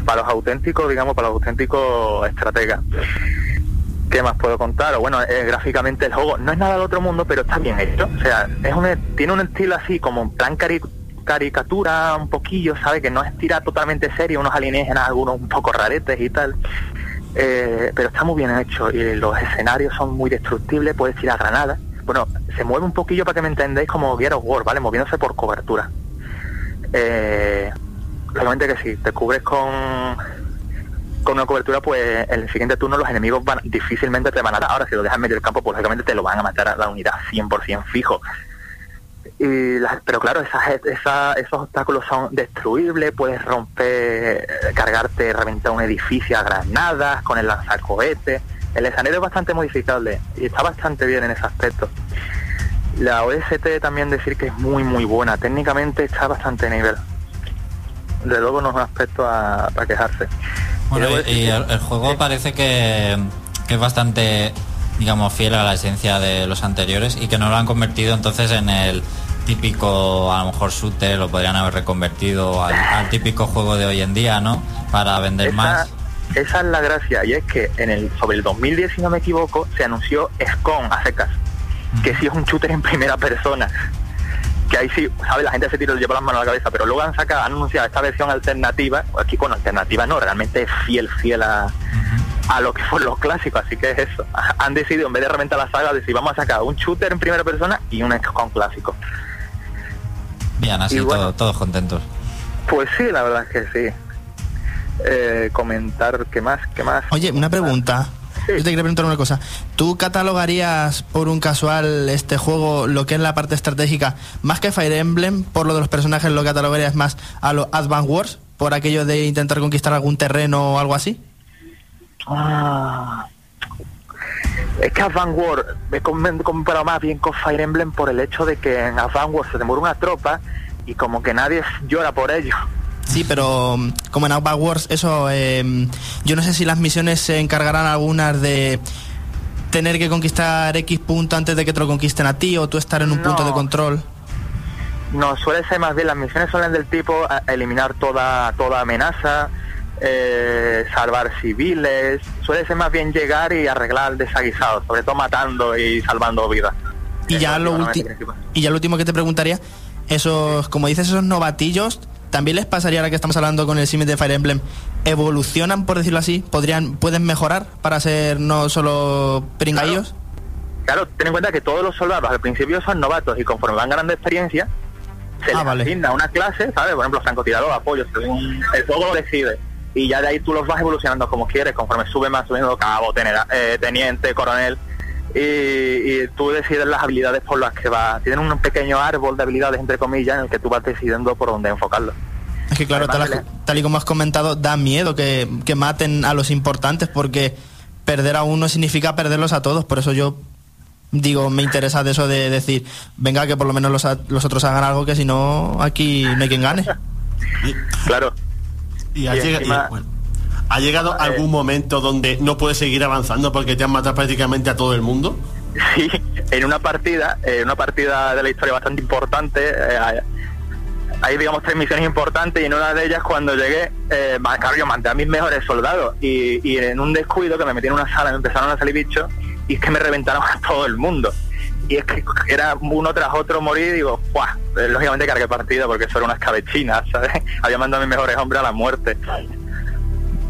Para los auténticos, digamos, para los auténticos estrategas. ¿Qué más puedo contar? Bueno, eh, gráficamente el juego no es nada del otro mundo, pero está bien hecho. O sea, es un, tiene un estilo así como en plan cari- caricatura un poquillo, ¿sabe? Que no es tira totalmente serio, unos alienígenas, algunos un poco raretes y tal. Eh, pero está muy bien hecho y los escenarios son muy destructibles, puedes tirar granadas. Bueno, se mueve un poquillo para que me entendáis como Gear of ¿vale? Moviéndose por cobertura. Eh, lógicamente que si te cubres con con una cobertura, pues en el siguiente turno los enemigos van, difícilmente te van a dar. Ahora, si lo dejas en medio del campo, pues lógicamente te lo van a matar a la unidad 100% fijo. Pero claro, esas, esa- esos obstáculos son destruibles, puedes romper, cargarte, reventar un edificio a granadas con el lanzacohete. El escenario es bastante modificable y está bastante bien en ese aspecto. La OST también decir que es muy muy buena, técnicamente está bastante nivel. De luego no es un aspecto a, para quejarse. Bueno, Y y decir el, el juego parece que, que es bastante, digamos, fiel a la esencia de los anteriores y que no lo han convertido entonces en el típico, a lo mejor shooter, lo podrían haber reconvertido al, al típico juego de hoy en día, ¿no? Para vender esa, más. esa es la gracia, y es que en el sobre el 2010, si no me equivoco, se anunció SCON a secas, que sí es un shooter en primera persona. Que ahí sí, ¿sabes? La gente se tira lleva las manos a la cabeza, pero luego han sacado, han anunciado esta versión alternativa, aquí con alternativa no, realmente es fiel, fiel a, a lo que fueron los clásicos, así que es eso. Han decidido, en vez de reventar la saga, decir, vamos a sacar un shooter en primera persona y un SCON clásico. Bien, así y bueno. todo- todos contentos. Pues sí, la verdad es que sí. Eh, comentar, ¿qué más? ¿Qué más? Oye, una pregunta. Yo te quería preguntar una cosa. ¿Tú catalogarías por un casual este juego lo que es la parte estratégica más que Fire Emblem? Por lo de los personajes lo catalogarías más a lo Advance Wars? ¿Por aquello de intentar conquistar algún terreno o algo así? Ah. Es que Advance War me he com- comparado más bien con Fire Emblem por el hecho de que en Advance War se muere una tropa y como que nadie llora por ello. Sí, pero mm, como en Advance Wars, eso, eh, yo no sé si las misiones se encargarán algunas de tener que conquistar X punto antes de que te lo conquisten a ti o tú estar en un punto de control. No, suele ser más bien, las misiones suelen del tipo a- eliminar toda, toda amenaza, eh, salvar civiles, suele ser más bien llegar y arreglar desaguisados, sobre todo matando y salvando vidas. Y ya, lo y ya lo último que te preguntaría, esos, como dices, esos novatillos, ¿también les pasaría ahora que estamos hablando con el Simit de Fire Emblem? ¿Evolucionan, por decirlo así? ¿Podrían, ¿Pueden mejorar para ser no solo pringaillos? Claro, ten en cuenta que todos los soldados al principio son novatos y conforme van ganando experiencia, se Ah, les vale. asigna una clase, ¿sabes? Por ejemplo, francotirador, apoyo, el juego lo decide. Y ya de ahí tú los vas evolucionando como quieres, conforme sube más subiendo cabo, tenera- eh, teniente, coronel. Y, y tú decides las habilidades por las que vas. Tienen un pequeño árbol de habilidades, entre comillas, en el que tú vas decidiendo por dónde enfocarlo. Es que claro, tal, Además, tal y como has comentado, da miedo que, que maten a los importantes porque perder a uno significa perderlos a todos. Por eso yo digo, me interesa de eso de decir, venga, que por lo menos los, los otros hagan algo, que si no, aquí no hay quien gane. Claro. Y ha, Y llega- y, bueno, ¿ha llegado algún momento donde no puedes seguir avanzando porque te han matado prácticamente a todo el mundo? Sí, en una partida, en una partida de la historia bastante importante, eh, hay- digamos tres misiones importantes y en una de ellas cuando llegué, eh, claro, yo mandé a mis mejores soldados y, y en un descuido que me metí en una sala me empezaron a salir bichos y es que me reventaron a todo el mundo. Y es que era uno tras otro morir y digo, ¡buah! Eh, Lógicamente cargué partida porque eso era una escabechina, ¿sabes? Había mandado a mis mejores hombres a la muerte.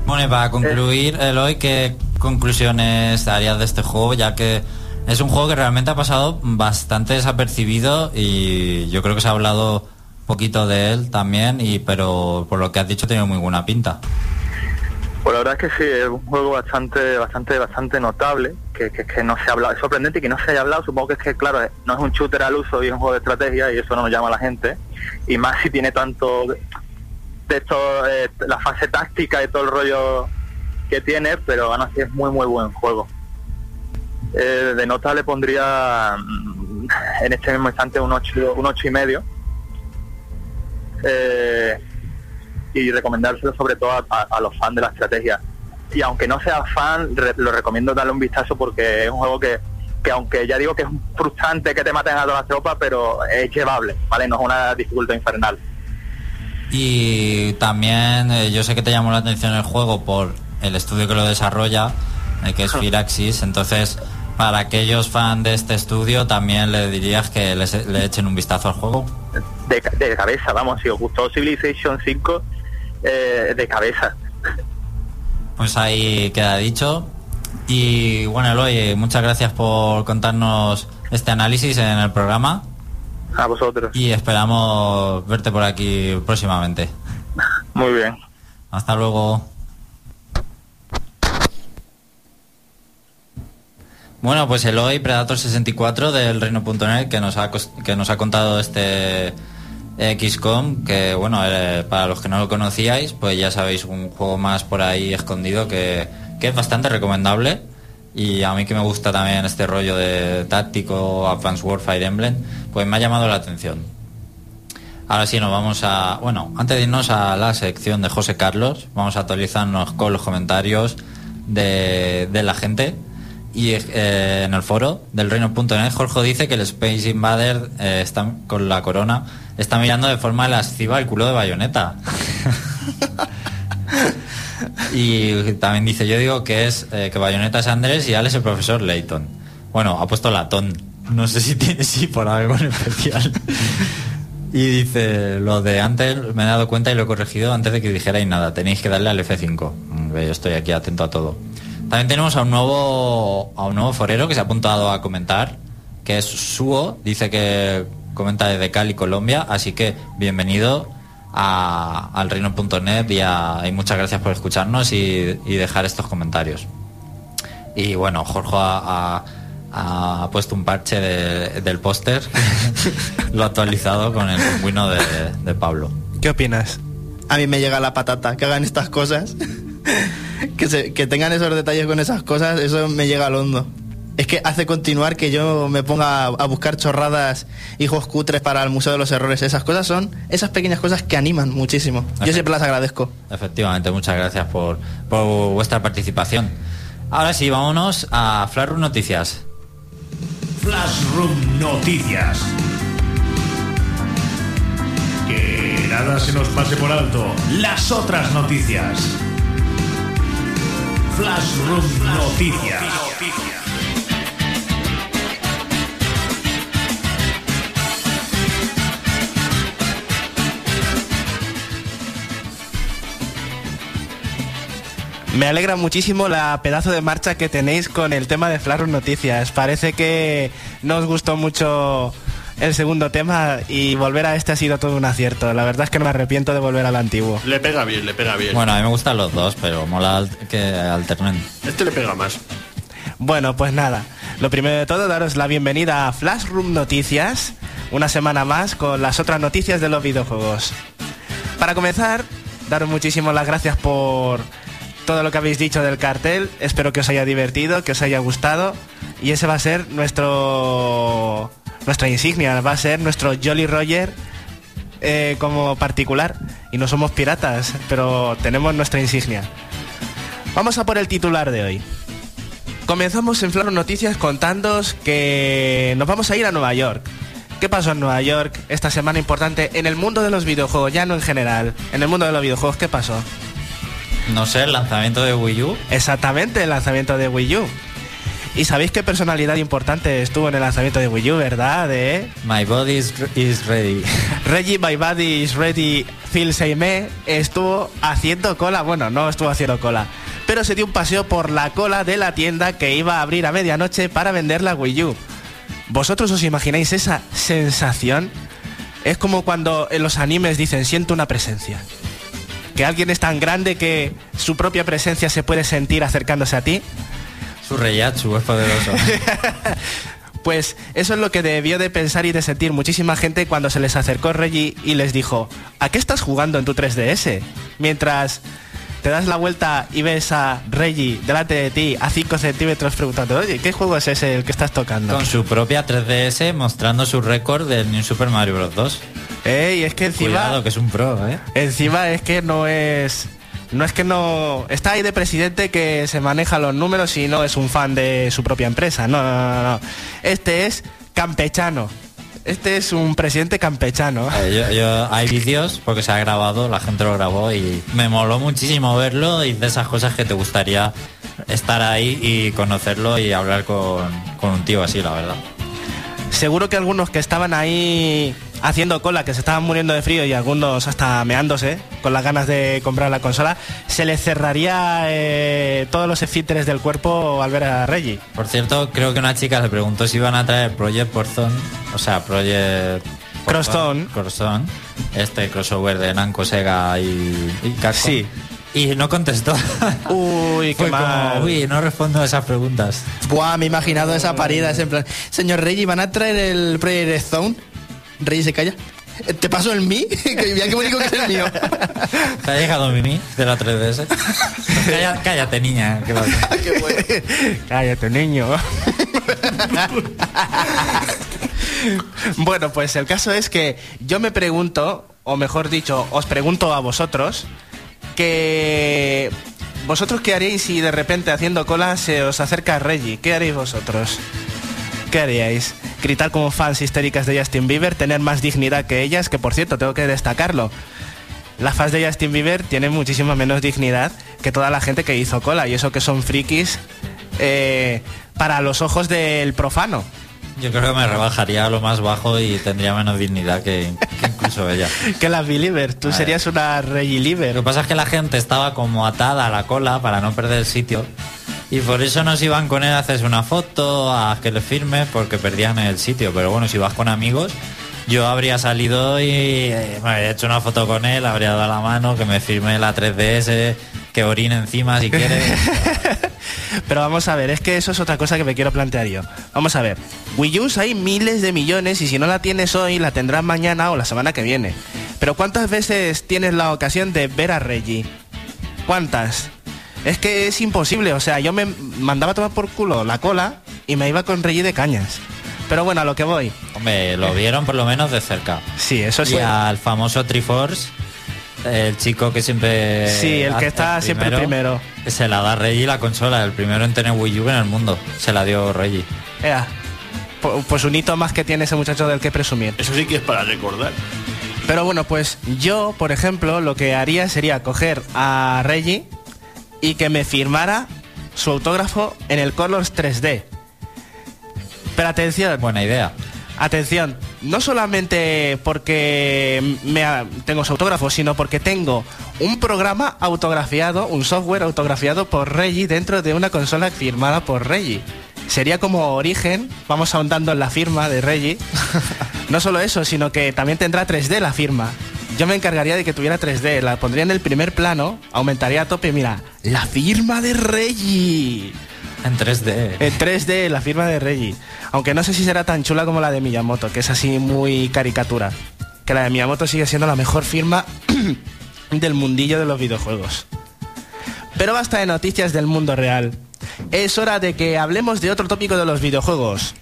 Bueno, y para concluir, Eloy, ¿qué conclusiones harías de este juego? Ya que es un juego que realmente ha pasado bastante desapercibido y yo creo que se ha hablado poquito de él también, y pero por lo que has dicho tiene muy buena pinta. Pues la verdad es que sí, es un juego bastante, bastante, bastante notable, que, que, que no se ha hablado, es sorprendente que no se haya hablado, supongo que es que, claro, eh, no es un shooter al uso y es un juego de estrategia y eso no nos llama a la gente, y más si tiene tanto de esto, eh, la fase táctica y todo el rollo que tiene, pero aún así es muy, muy buen juego. Eh, de nota le pondría mm, en este mismo instante un 8, un ocho y medio. Eh, y recomendárselo sobre todo a los fans de la estrategia. Y aunque no sea fan, re- lo recomiendo darle un vistazo porque es un juego que, que aunque ya digo que es frustrante que te maten a todas las tropas, pero es llevable, ¿vale? No es una dificultad infernal. Y también eh, yo sé que te llamó la atención el juego por el estudio que lo desarrolla, eh, que es Firaxis, entonces para aquellos fans de este estudio también le dirías que les- le echen un vistazo al juego. De, ca- de cabeza, vamos, si os gustó Civilization 5, eh, de cabeza. Pues ahí queda dicho. Y bueno, Eloy, muchas gracias por contarnos este análisis en el programa A vosotros. y esperamos verte por aquí próximamente. Muy bien. Hasta luego. Bueno, pues Eloy, Predator64 del Reino.net, que nos ha que nos ha contado este XCOM, que bueno, eh, para los que no lo conocíais, pues ya sabéis, un juego más por ahí escondido que, que es bastante recomendable y a mí que me gusta también este rollo de táctico, Advanced Warfare Emblem, pues me ha llamado la atención. Ahora sí nos vamos a... Bueno, antes de irnos a la sección de José Carlos, vamos a actualizarnos con los comentarios de, de la gente. Y eh, en el foro del reino.net, Jorge dice que el Space Invader eh, con la corona, está mirando de forma lasciva el culo de bayoneta. y también dice, yo digo que es eh, que bayoneta es Andrés y Alex el profesor Layton. Bueno, ha puesto latón. No sé si tiene sí por algo en especial. y dice, lo de antes me he dado cuenta y lo he corregido antes de que dijerais nada. Tenéis que darle al F5. Mm, Yo estoy aquí atento a todo. También tenemos a un nuevo a un nuevo forero que se ha apuntado a comentar, que es Suo, dice que comenta desde Cali, Colombia, así que bienvenido a- al reino.net y, a- y muchas gracias por escucharnos y, y dejar estos comentarios. Y bueno, Jorge ha, ha- ha puesto un parche de- del póster, lo ha actualizado con el pingüino de, de Pablo. ¿Qué opinas? A mí me llega la patata, que hagan estas cosas. que, se- que tengan esos detalles con esas cosas, eso me llega al hondo. Es que hace continuar que yo me ponga a, buscar chorradas, hijos cutres para el Museo de los Errores. Esas cosas son esas pequeñas cosas que animan muchísimo. Yo siempre las agradezco. Efectivamente, muchas gracias por, por vuestra participación. Ahora sí, vámonos a Flash Noticias. Flashroom Noticias. Que nada se nos pase por alto. Las otras noticias. Flashroom Noticias. Me alegra muchísimo la pedazo de marcha que tenéis con el tema de Flash Noticias. Parece que no os gustó mucho el segundo tema y volver a este ha sido todo un acierto. La verdad es que no me arrepiento de volver al antiguo. Le pega bien, le pega bien. Bueno, a mí me gustan los dos, pero mola que alternen. Este le pega más. Bueno, pues nada. Lo primero de todo, daros la bienvenida a Flashroom Noticias, una semana más con las otras noticias de los videojuegos. Para comenzar, daros muchísimas las gracias por todo lo que habéis dicho del cartel. Espero que os haya divertido, que os haya gustado. Y ese va a ser nuestro nuestra insignia, va a ser nuestro Jolly Roger eh, como particular. Y no somos piratas, pero tenemos nuestra insignia. Vamos a por el titular de hoy. Comenzamos en Flaro Noticias contándoos que nos vamos a ir a Nueva York. ¿Qué pasó en Nueva York esta semana importante en el mundo de los videojuegos, ya no en general? En el mundo de los videojuegos, ¿qué pasó? No sé, el lanzamiento de Wii U. Exactamente, el lanzamiento de Wii U. ¿Y sabéis qué personalidad importante estuvo en el lanzamiento de Wii U, verdad? De My body is, is ready. Reggie My Body is Ready Phil Seime estuvo haciendo cola, bueno, no estuvo haciendo cola, pero se dio un paseo por la cola de la tienda que iba a abrir a medianoche para vender la Wii U. ¿Vosotros os imagináis esa sensación? Es como cuando en los animes dicen siento una presencia. Que alguien es tan grande que su propia presencia se puede sentir acercándose a ti. Su Reiatsu es poderoso. Pues eso es lo que debió de pensar y de sentir muchísima gente cuando se les acercó Reggie y les dijo, ¿a qué estás jugando en tu 3DS? Mientras te das la vuelta y ves a Reggie delante de ti a 5 centímetros preguntando, oye, ¿qué juego es ese el que estás tocando? Con su propia 3DS mostrando su récord del New Super Mario Bros. 2. Ey, es que encima... Cuidado, que es un pro, ¿eh? Encima es que no es... No es que no... Está ahí de presidente que se maneja los números y no es un fan de su propia empresa. No, no, no, no. Este es campechano. Este es un presidente campechano. Eh, yo- yo- hay vídeos porque se ha grabado, la gente lo grabó y me moló muchísimo verlo y de esas cosas que te gustaría estar ahí y conocerlo y hablar con, con un tío así, la verdad. Seguro que algunos que estaban ahí haciendo cola, que se estaban muriendo de frío y algunos hasta meándose con las ganas de comprar la consola, se les cerraría eh, todos los esfínteres del cuerpo al ver a Reggie. Por cierto, creo que una chica le preguntó si iban a traer Project Porzone, o sea, Project Crosstone. Crosstone, este crossover de Namco, Sega y, y Capcom. Sí. Y no contestó. Uy, qué Fue como, mal. uy, no respondo a esas preguntas. Buah, me he imaginado esa parida, es en plan, señor Reggie, ¿van a traer el Project Zone? Reggie se calla. ¿Te paso el mí? que mira qué bonito que es el mío. ¿Te ha llegado Mimi de la 3DS? Calla- cállate, niña. que va- qué bueno. Cállate, niño. bueno, pues el caso es que yo me pregunto, o mejor dicho, os pregunto a vosotros, que vosotros qué haríais si de repente haciendo cola se os acerca Reggie, ¿qué haréis vosotros? ¿Qué haríais? Gritar como fans histéricas de Justin Bieber, tener más dignidad que ellas, que por cierto tengo que destacarlo. Las fans de Justin Bieber tienen muchísima menos dignidad que toda la gente que hizo cola, y eso que son frikis eh, para los ojos del profano. Yo creo que me rebajaría a lo más bajo y tendría menos dignidad que, que incluso ella. Que las Believer, tú A ver. serías una Reggie Lo que pasa es que la gente estaba como atada a la cola para no perder el sitio. Y por eso nos iban con él a hacerse una foto, a que le firme, porque perdían el sitio. Pero bueno, si vas con amigos, yo habría salido y eh, me habría hecho una foto con él, habría dado la mano, que me firme la 3DS, que orine encima si quiere. Pero vamos a ver, es que eso es otra cosa que me quiero plantear yo. Vamos a ver, Wii U hay miles de millones y si no la tienes hoy, la tendrás mañana o la semana que viene. Pero ¿cuántas veces tienes la ocasión de ver a Reggie? ¿Cuántas? Es que es imposible, o sea, yo me mandaba a tomar por culo la cola y me iba con Reggie de cañas. Pero bueno, a lo que voy. Hombre, lo vieron por lo menos de cerca. Sí, eso sí. Y al famoso Triforce, el chico que siempre... Sí, el que está siempre primero. Se la da Reggie la consola, el primero en tener Wii U en el mundo. Se la dio Reggie. Ea, pu- pues un hito más que tiene ese muchacho del que presumir. Eso sí que es para recordar. Pero bueno, pues yo, por ejemplo, lo que haría sería coger a Reggie y que me firmara su autógrafo en el Colors 3D. Pero atención, Buena idea. atención, no solamente porque me ha- tengo su autógrafo, sino porque tengo un programa autografiado, un software autografiado por Reggie dentro de una consola firmada por Reggie. Sería como origen, vamos ahondando en la firma de Reggie. No solo eso, sino que también tendrá 3D la firma. Yo me encargaría de que tuviera 3D, la pondría en el primer plano, aumentaría a tope, mira, la firma de Reggie. En 3D. En 3D, la firma de Reggie. Aunque no sé si será tan chula como la de Miyamoto, que es así muy caricatura. Que la de Miyamoto sigue siendo la mejor firma del mundillo de los videojuegos. Pero basta de noticias del mundo real. Es hora de que hablemos de otro tópico de los videojuegos.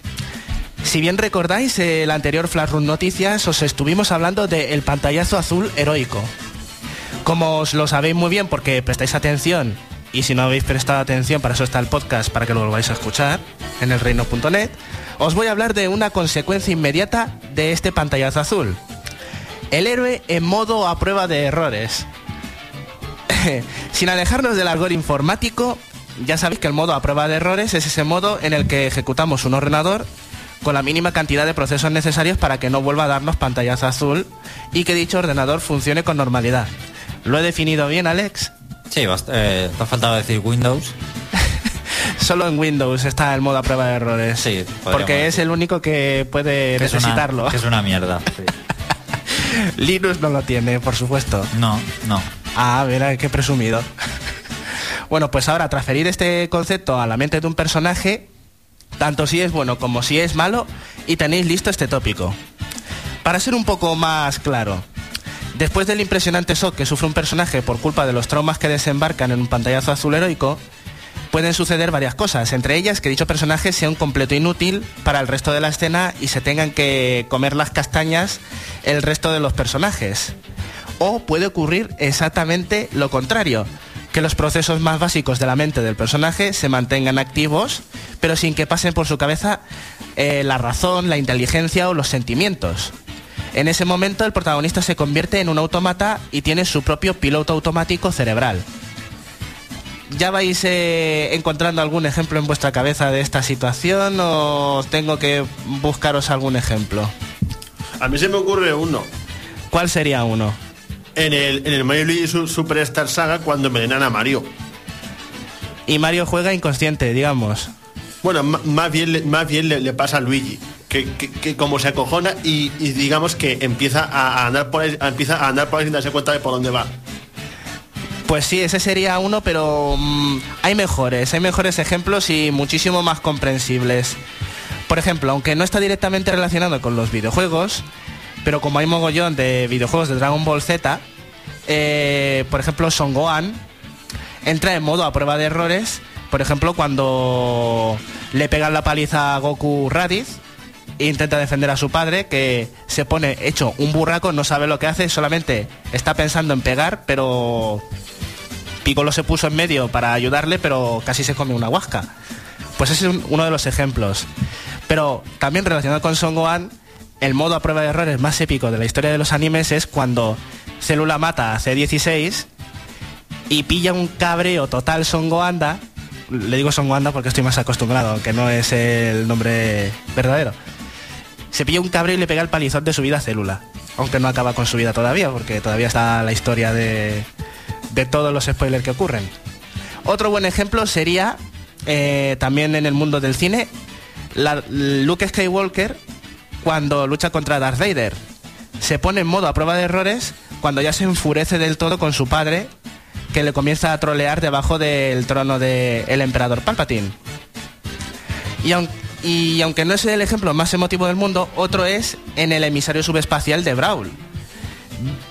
Si bien recordáis, el anterior Flash Room Noticias os estuvimos hablando del pantallazo azul heroico. Como os lo sabéis muy bien porque prestáis atención, y si no habéis prestado atención, para eso está el podcast, para que lo volváis a escuchar en elreino.net, os voy a hablar de una consecuencia inmediata de este pantallazo azul. El héroe en modo a prueba de errores. Sin alejarnos del argor informático, ya sabéis que el modo a prueba de errores es ese modo en el que ejecutamos un ordenador con la mínima cantidad de procesos necesarios para que no vuelva a darnos pantallazo azul y que dicho ordenador funcione con normalidad. ¿Lo he definido bien, Alex? Sí, bast- eh, te ha faltado decir Windows. Solo en Windows está el modo a prueba de errores. Sí, porque es el único que puede que es una- necesitarlo. que es una mierda. sí. Linux no lo tiene, por supuesto. No, no. Ah, mira, qué presumido. bueno, pues ahora transferir este concepto a la mente de un personaje, tanto si es bueno como si es malo, y tenéis listo este tópico. Para ser un poco más claro, después del impresionante shock que sufre un personaje por culpa de los traumas que desembarcan en un pantallazo azul heroico, pueden suceder varias cosas, entre ellas que dicho personaje sea un completo inútil para el resto de la escena y se tengan que comer las castañas el resto de los personajes. O puede ocurrir exactamente lo contrario, que los procesos más básicos de la mente del personaje se mantengan activos, pero sin que pasen por su cabeza eh, la razón, la inteligencia o los sentimientos. En ese momento el protagonista se convierte en un autómata y tiene su propio piloto automático cerebral. ¿Ya vais eh, encontrando algún ejemplo en vuestra cabeza de esta situación o tengo que buscaros algún ejemplo? A mí se me ocurre uno. ¿Cuál sería uno? En el, en el Mario Luigi Su- Superstar Saga cuando envenenan a Mario. Y Mario juega inconsciente, digamos. Bueno, más bien, más bien le, le pasa a Luigi. Que, como se acojona y, digamos que empieza a, andar por ahí, empieza a andar por ahí sin darse cuenta de por dónde va. Pues sí, ese sería uno, pero mm, hay mejores, hay mejores ejemplos y muchísimo más comprensibles. Por ejemplo, aunque no está directamente relacionado con los videojuegos, pero como hay mogollón de videojuegos de Dragon Ball Z, eh, por ejemplo, Son Gohan entra en modo a prueba de errores, por ejemplo, cuando le pegan la paliza a Goku Raditz intenta defender a su padre, que se pone hecho un burraco, no sabe lo que hace, solamente está pensando en pegar, pero Piccolo se puso en medio para ayudarle, pero casi se come una huasca. Pues ese es un- uno de los ejemplos. Pero también relacionado con Son Gohan, el modo a prueba de errores más épico de la historia de los animes es cuando Célula mata a C16 y pilla un cabreo total Son Goanda. Le digo Son Goanda porque estoy más acostumbrado, que no es el nombre verdadero. Se pilla un cabreo y le pega el palizón de su vida a Célula. Aunque no acaba con su vida todavía, porque todavía está la historia de, de todos los spoilers que ocurren. Otro buen ejemplo sería, eh, también en el mundo del cine, la- Luke Skywalker cuando lucha contra Darth Vader. Se pone en modo a prueba de errores cuando ya se enfurece del todo con su padre, que le comienza a trolear debajo del trono del emperador Palpatine. Y, aun- y aunque no es el ejemplo más emotivo del mundo, otro es en el emisario subespacial de Brawl.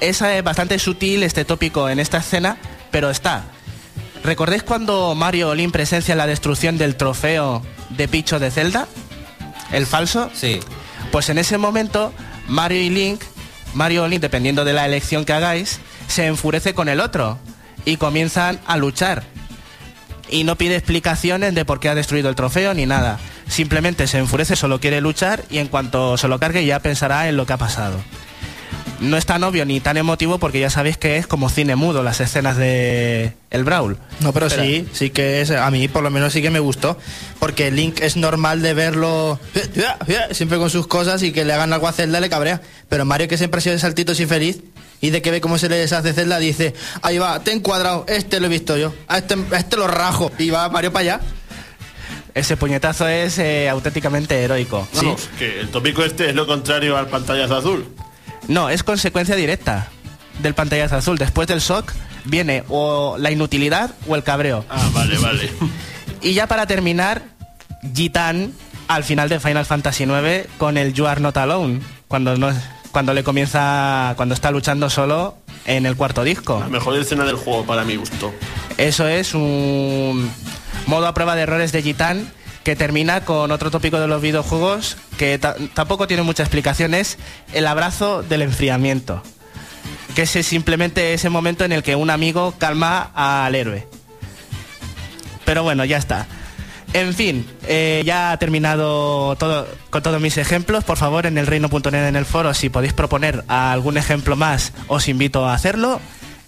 Es eh, bastante sutil este tópico en esta escena, pero está. ¿Recordáis cuando Mario Olin presencia la destrucción del trofeo de Picho de Zelda? ¿El falso? Sí. Pues en ese momento, Mario y Link, Mario o Link, dependiendo de la elección que hagáis, se enfurece con el otro y comienzan a luchar. Y no pide explicaciones de por qué ha destruido el trofeo ni nada. Simplemente se enfurece, solo quiere luchar y en cuanto se lo cargue ya pensará en lo que ha pasado. No es tan obvio ni tan emotivo porque ya sabéis que es como cine mudo las escenas de el Brawl. No, pero sí, sí que es, a mí por lo menos sí que me gustó, porque Link es normal de verlo siempre con sus cosas y que le hagan algo a Zelda le cabrea, pero Mario que siempre ha sido de saltitos y feliz y de que ve cómo se le deshace Zelda dice, ahí va, te he encuadrado, este lo he visto yo, a este, a este lo rajo y va Mario para allá. Ese puñetazo es eh, auténticamente heroico. Vamos, que el tópico este es lo contrario al pantallazo azul. No, es consecuencia directa del pantallazo azul. Después del shock viene o la inutilidad o el cabreo. Ah, vale, vale. Y ya para terminar, Gitan al final de Final Fantasy IX con el You Are Not Alone, cuando, no, cuando le comienza, cuando está luchando solo en el cuarto disco. La mejor escena del juego para mi gusto. Eso es un modo a prueba de errores de Gitan que termina con otro tópico de los videojuegos que ta- tampoco tiene mucha explicación, es el abrazo del enfriamiento. Que es simplemente ese momento en el que un amigo calma al héroe. Pero bueno, ya está. En fin, eh, ya ha terminado todo, con todos mis ejemplos. Por favor, en el reino.net en el foro, si podéis proponer algún ejemplo más, os invito a hacerlo.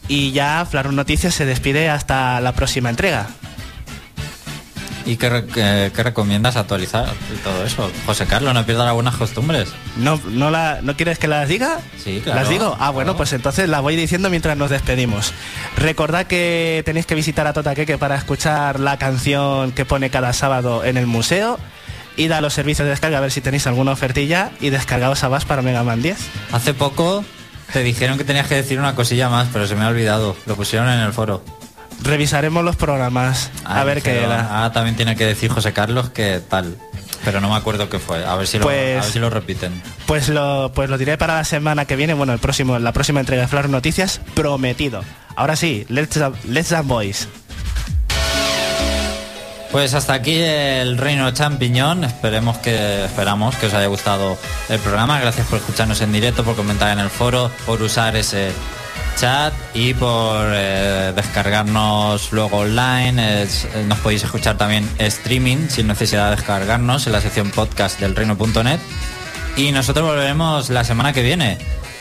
Y ya Flarun Noticias se despide hasta la próxima entrega. ¿Y qué, re- qué- qué recomiendas actualizar y todo eso? José Carlos, no pierdas las buenas costumbres. ¿No, no, la, ¿No quieres que las diga? Sí, claro, ¿Las digo? Ah, bueno, claro. pues entonces las voy diciendo mientras nos despedimos. Recordad que tenéis que visitar a Totaqueque para escuchar la canción que pone cada sábado en el museo. Id a los servicios de descarga a ver si tenéis alguna ofertilla y descargaos a VAS para Mega Man 10. Hace poco te dijeron que tenías que decir una cosilla más, pero se me ha olvidado. Lo pusieron en el foro. Revisaremos los programas a ver qué era. Ahora también tiene que decir José Carlos que tal. Pero no me acuerdo qué fue. A ver si lo, Pues- a ver si lo repiten. Pues lo, pues lo diré para la semana que viene, bueno, el próximo, la próxima entrega de Flar Noticias, prometido. Ahora sí, let's, let's Dance Boys. Pues hasta aquí el Reino Champiñón. Esperemos que esperamos que os haya gustado el programa. Gracias por escucharnos en directo, por comentar en el foro, por usar ese chat y por eh, descargarnos luego online. Eh, nos podéis escuchar también streaming sin necesidad de descargarnos en la sección podcast del reino.net. Y nosotros volveremos la semana que viene.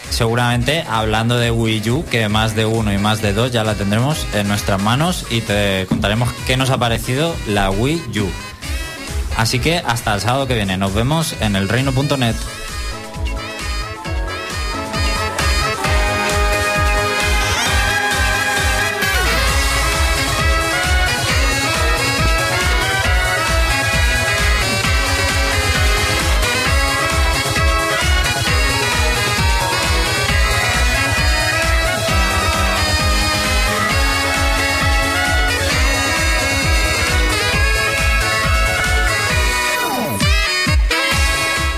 Seguramente hablando de Wii U, que más de uno y más de dos ya la tendremos en nuestras manos y te contaremos qué nos ha parecido la Wii U. Así que hasta el sábado que viene. Nos vemos en el reino.net.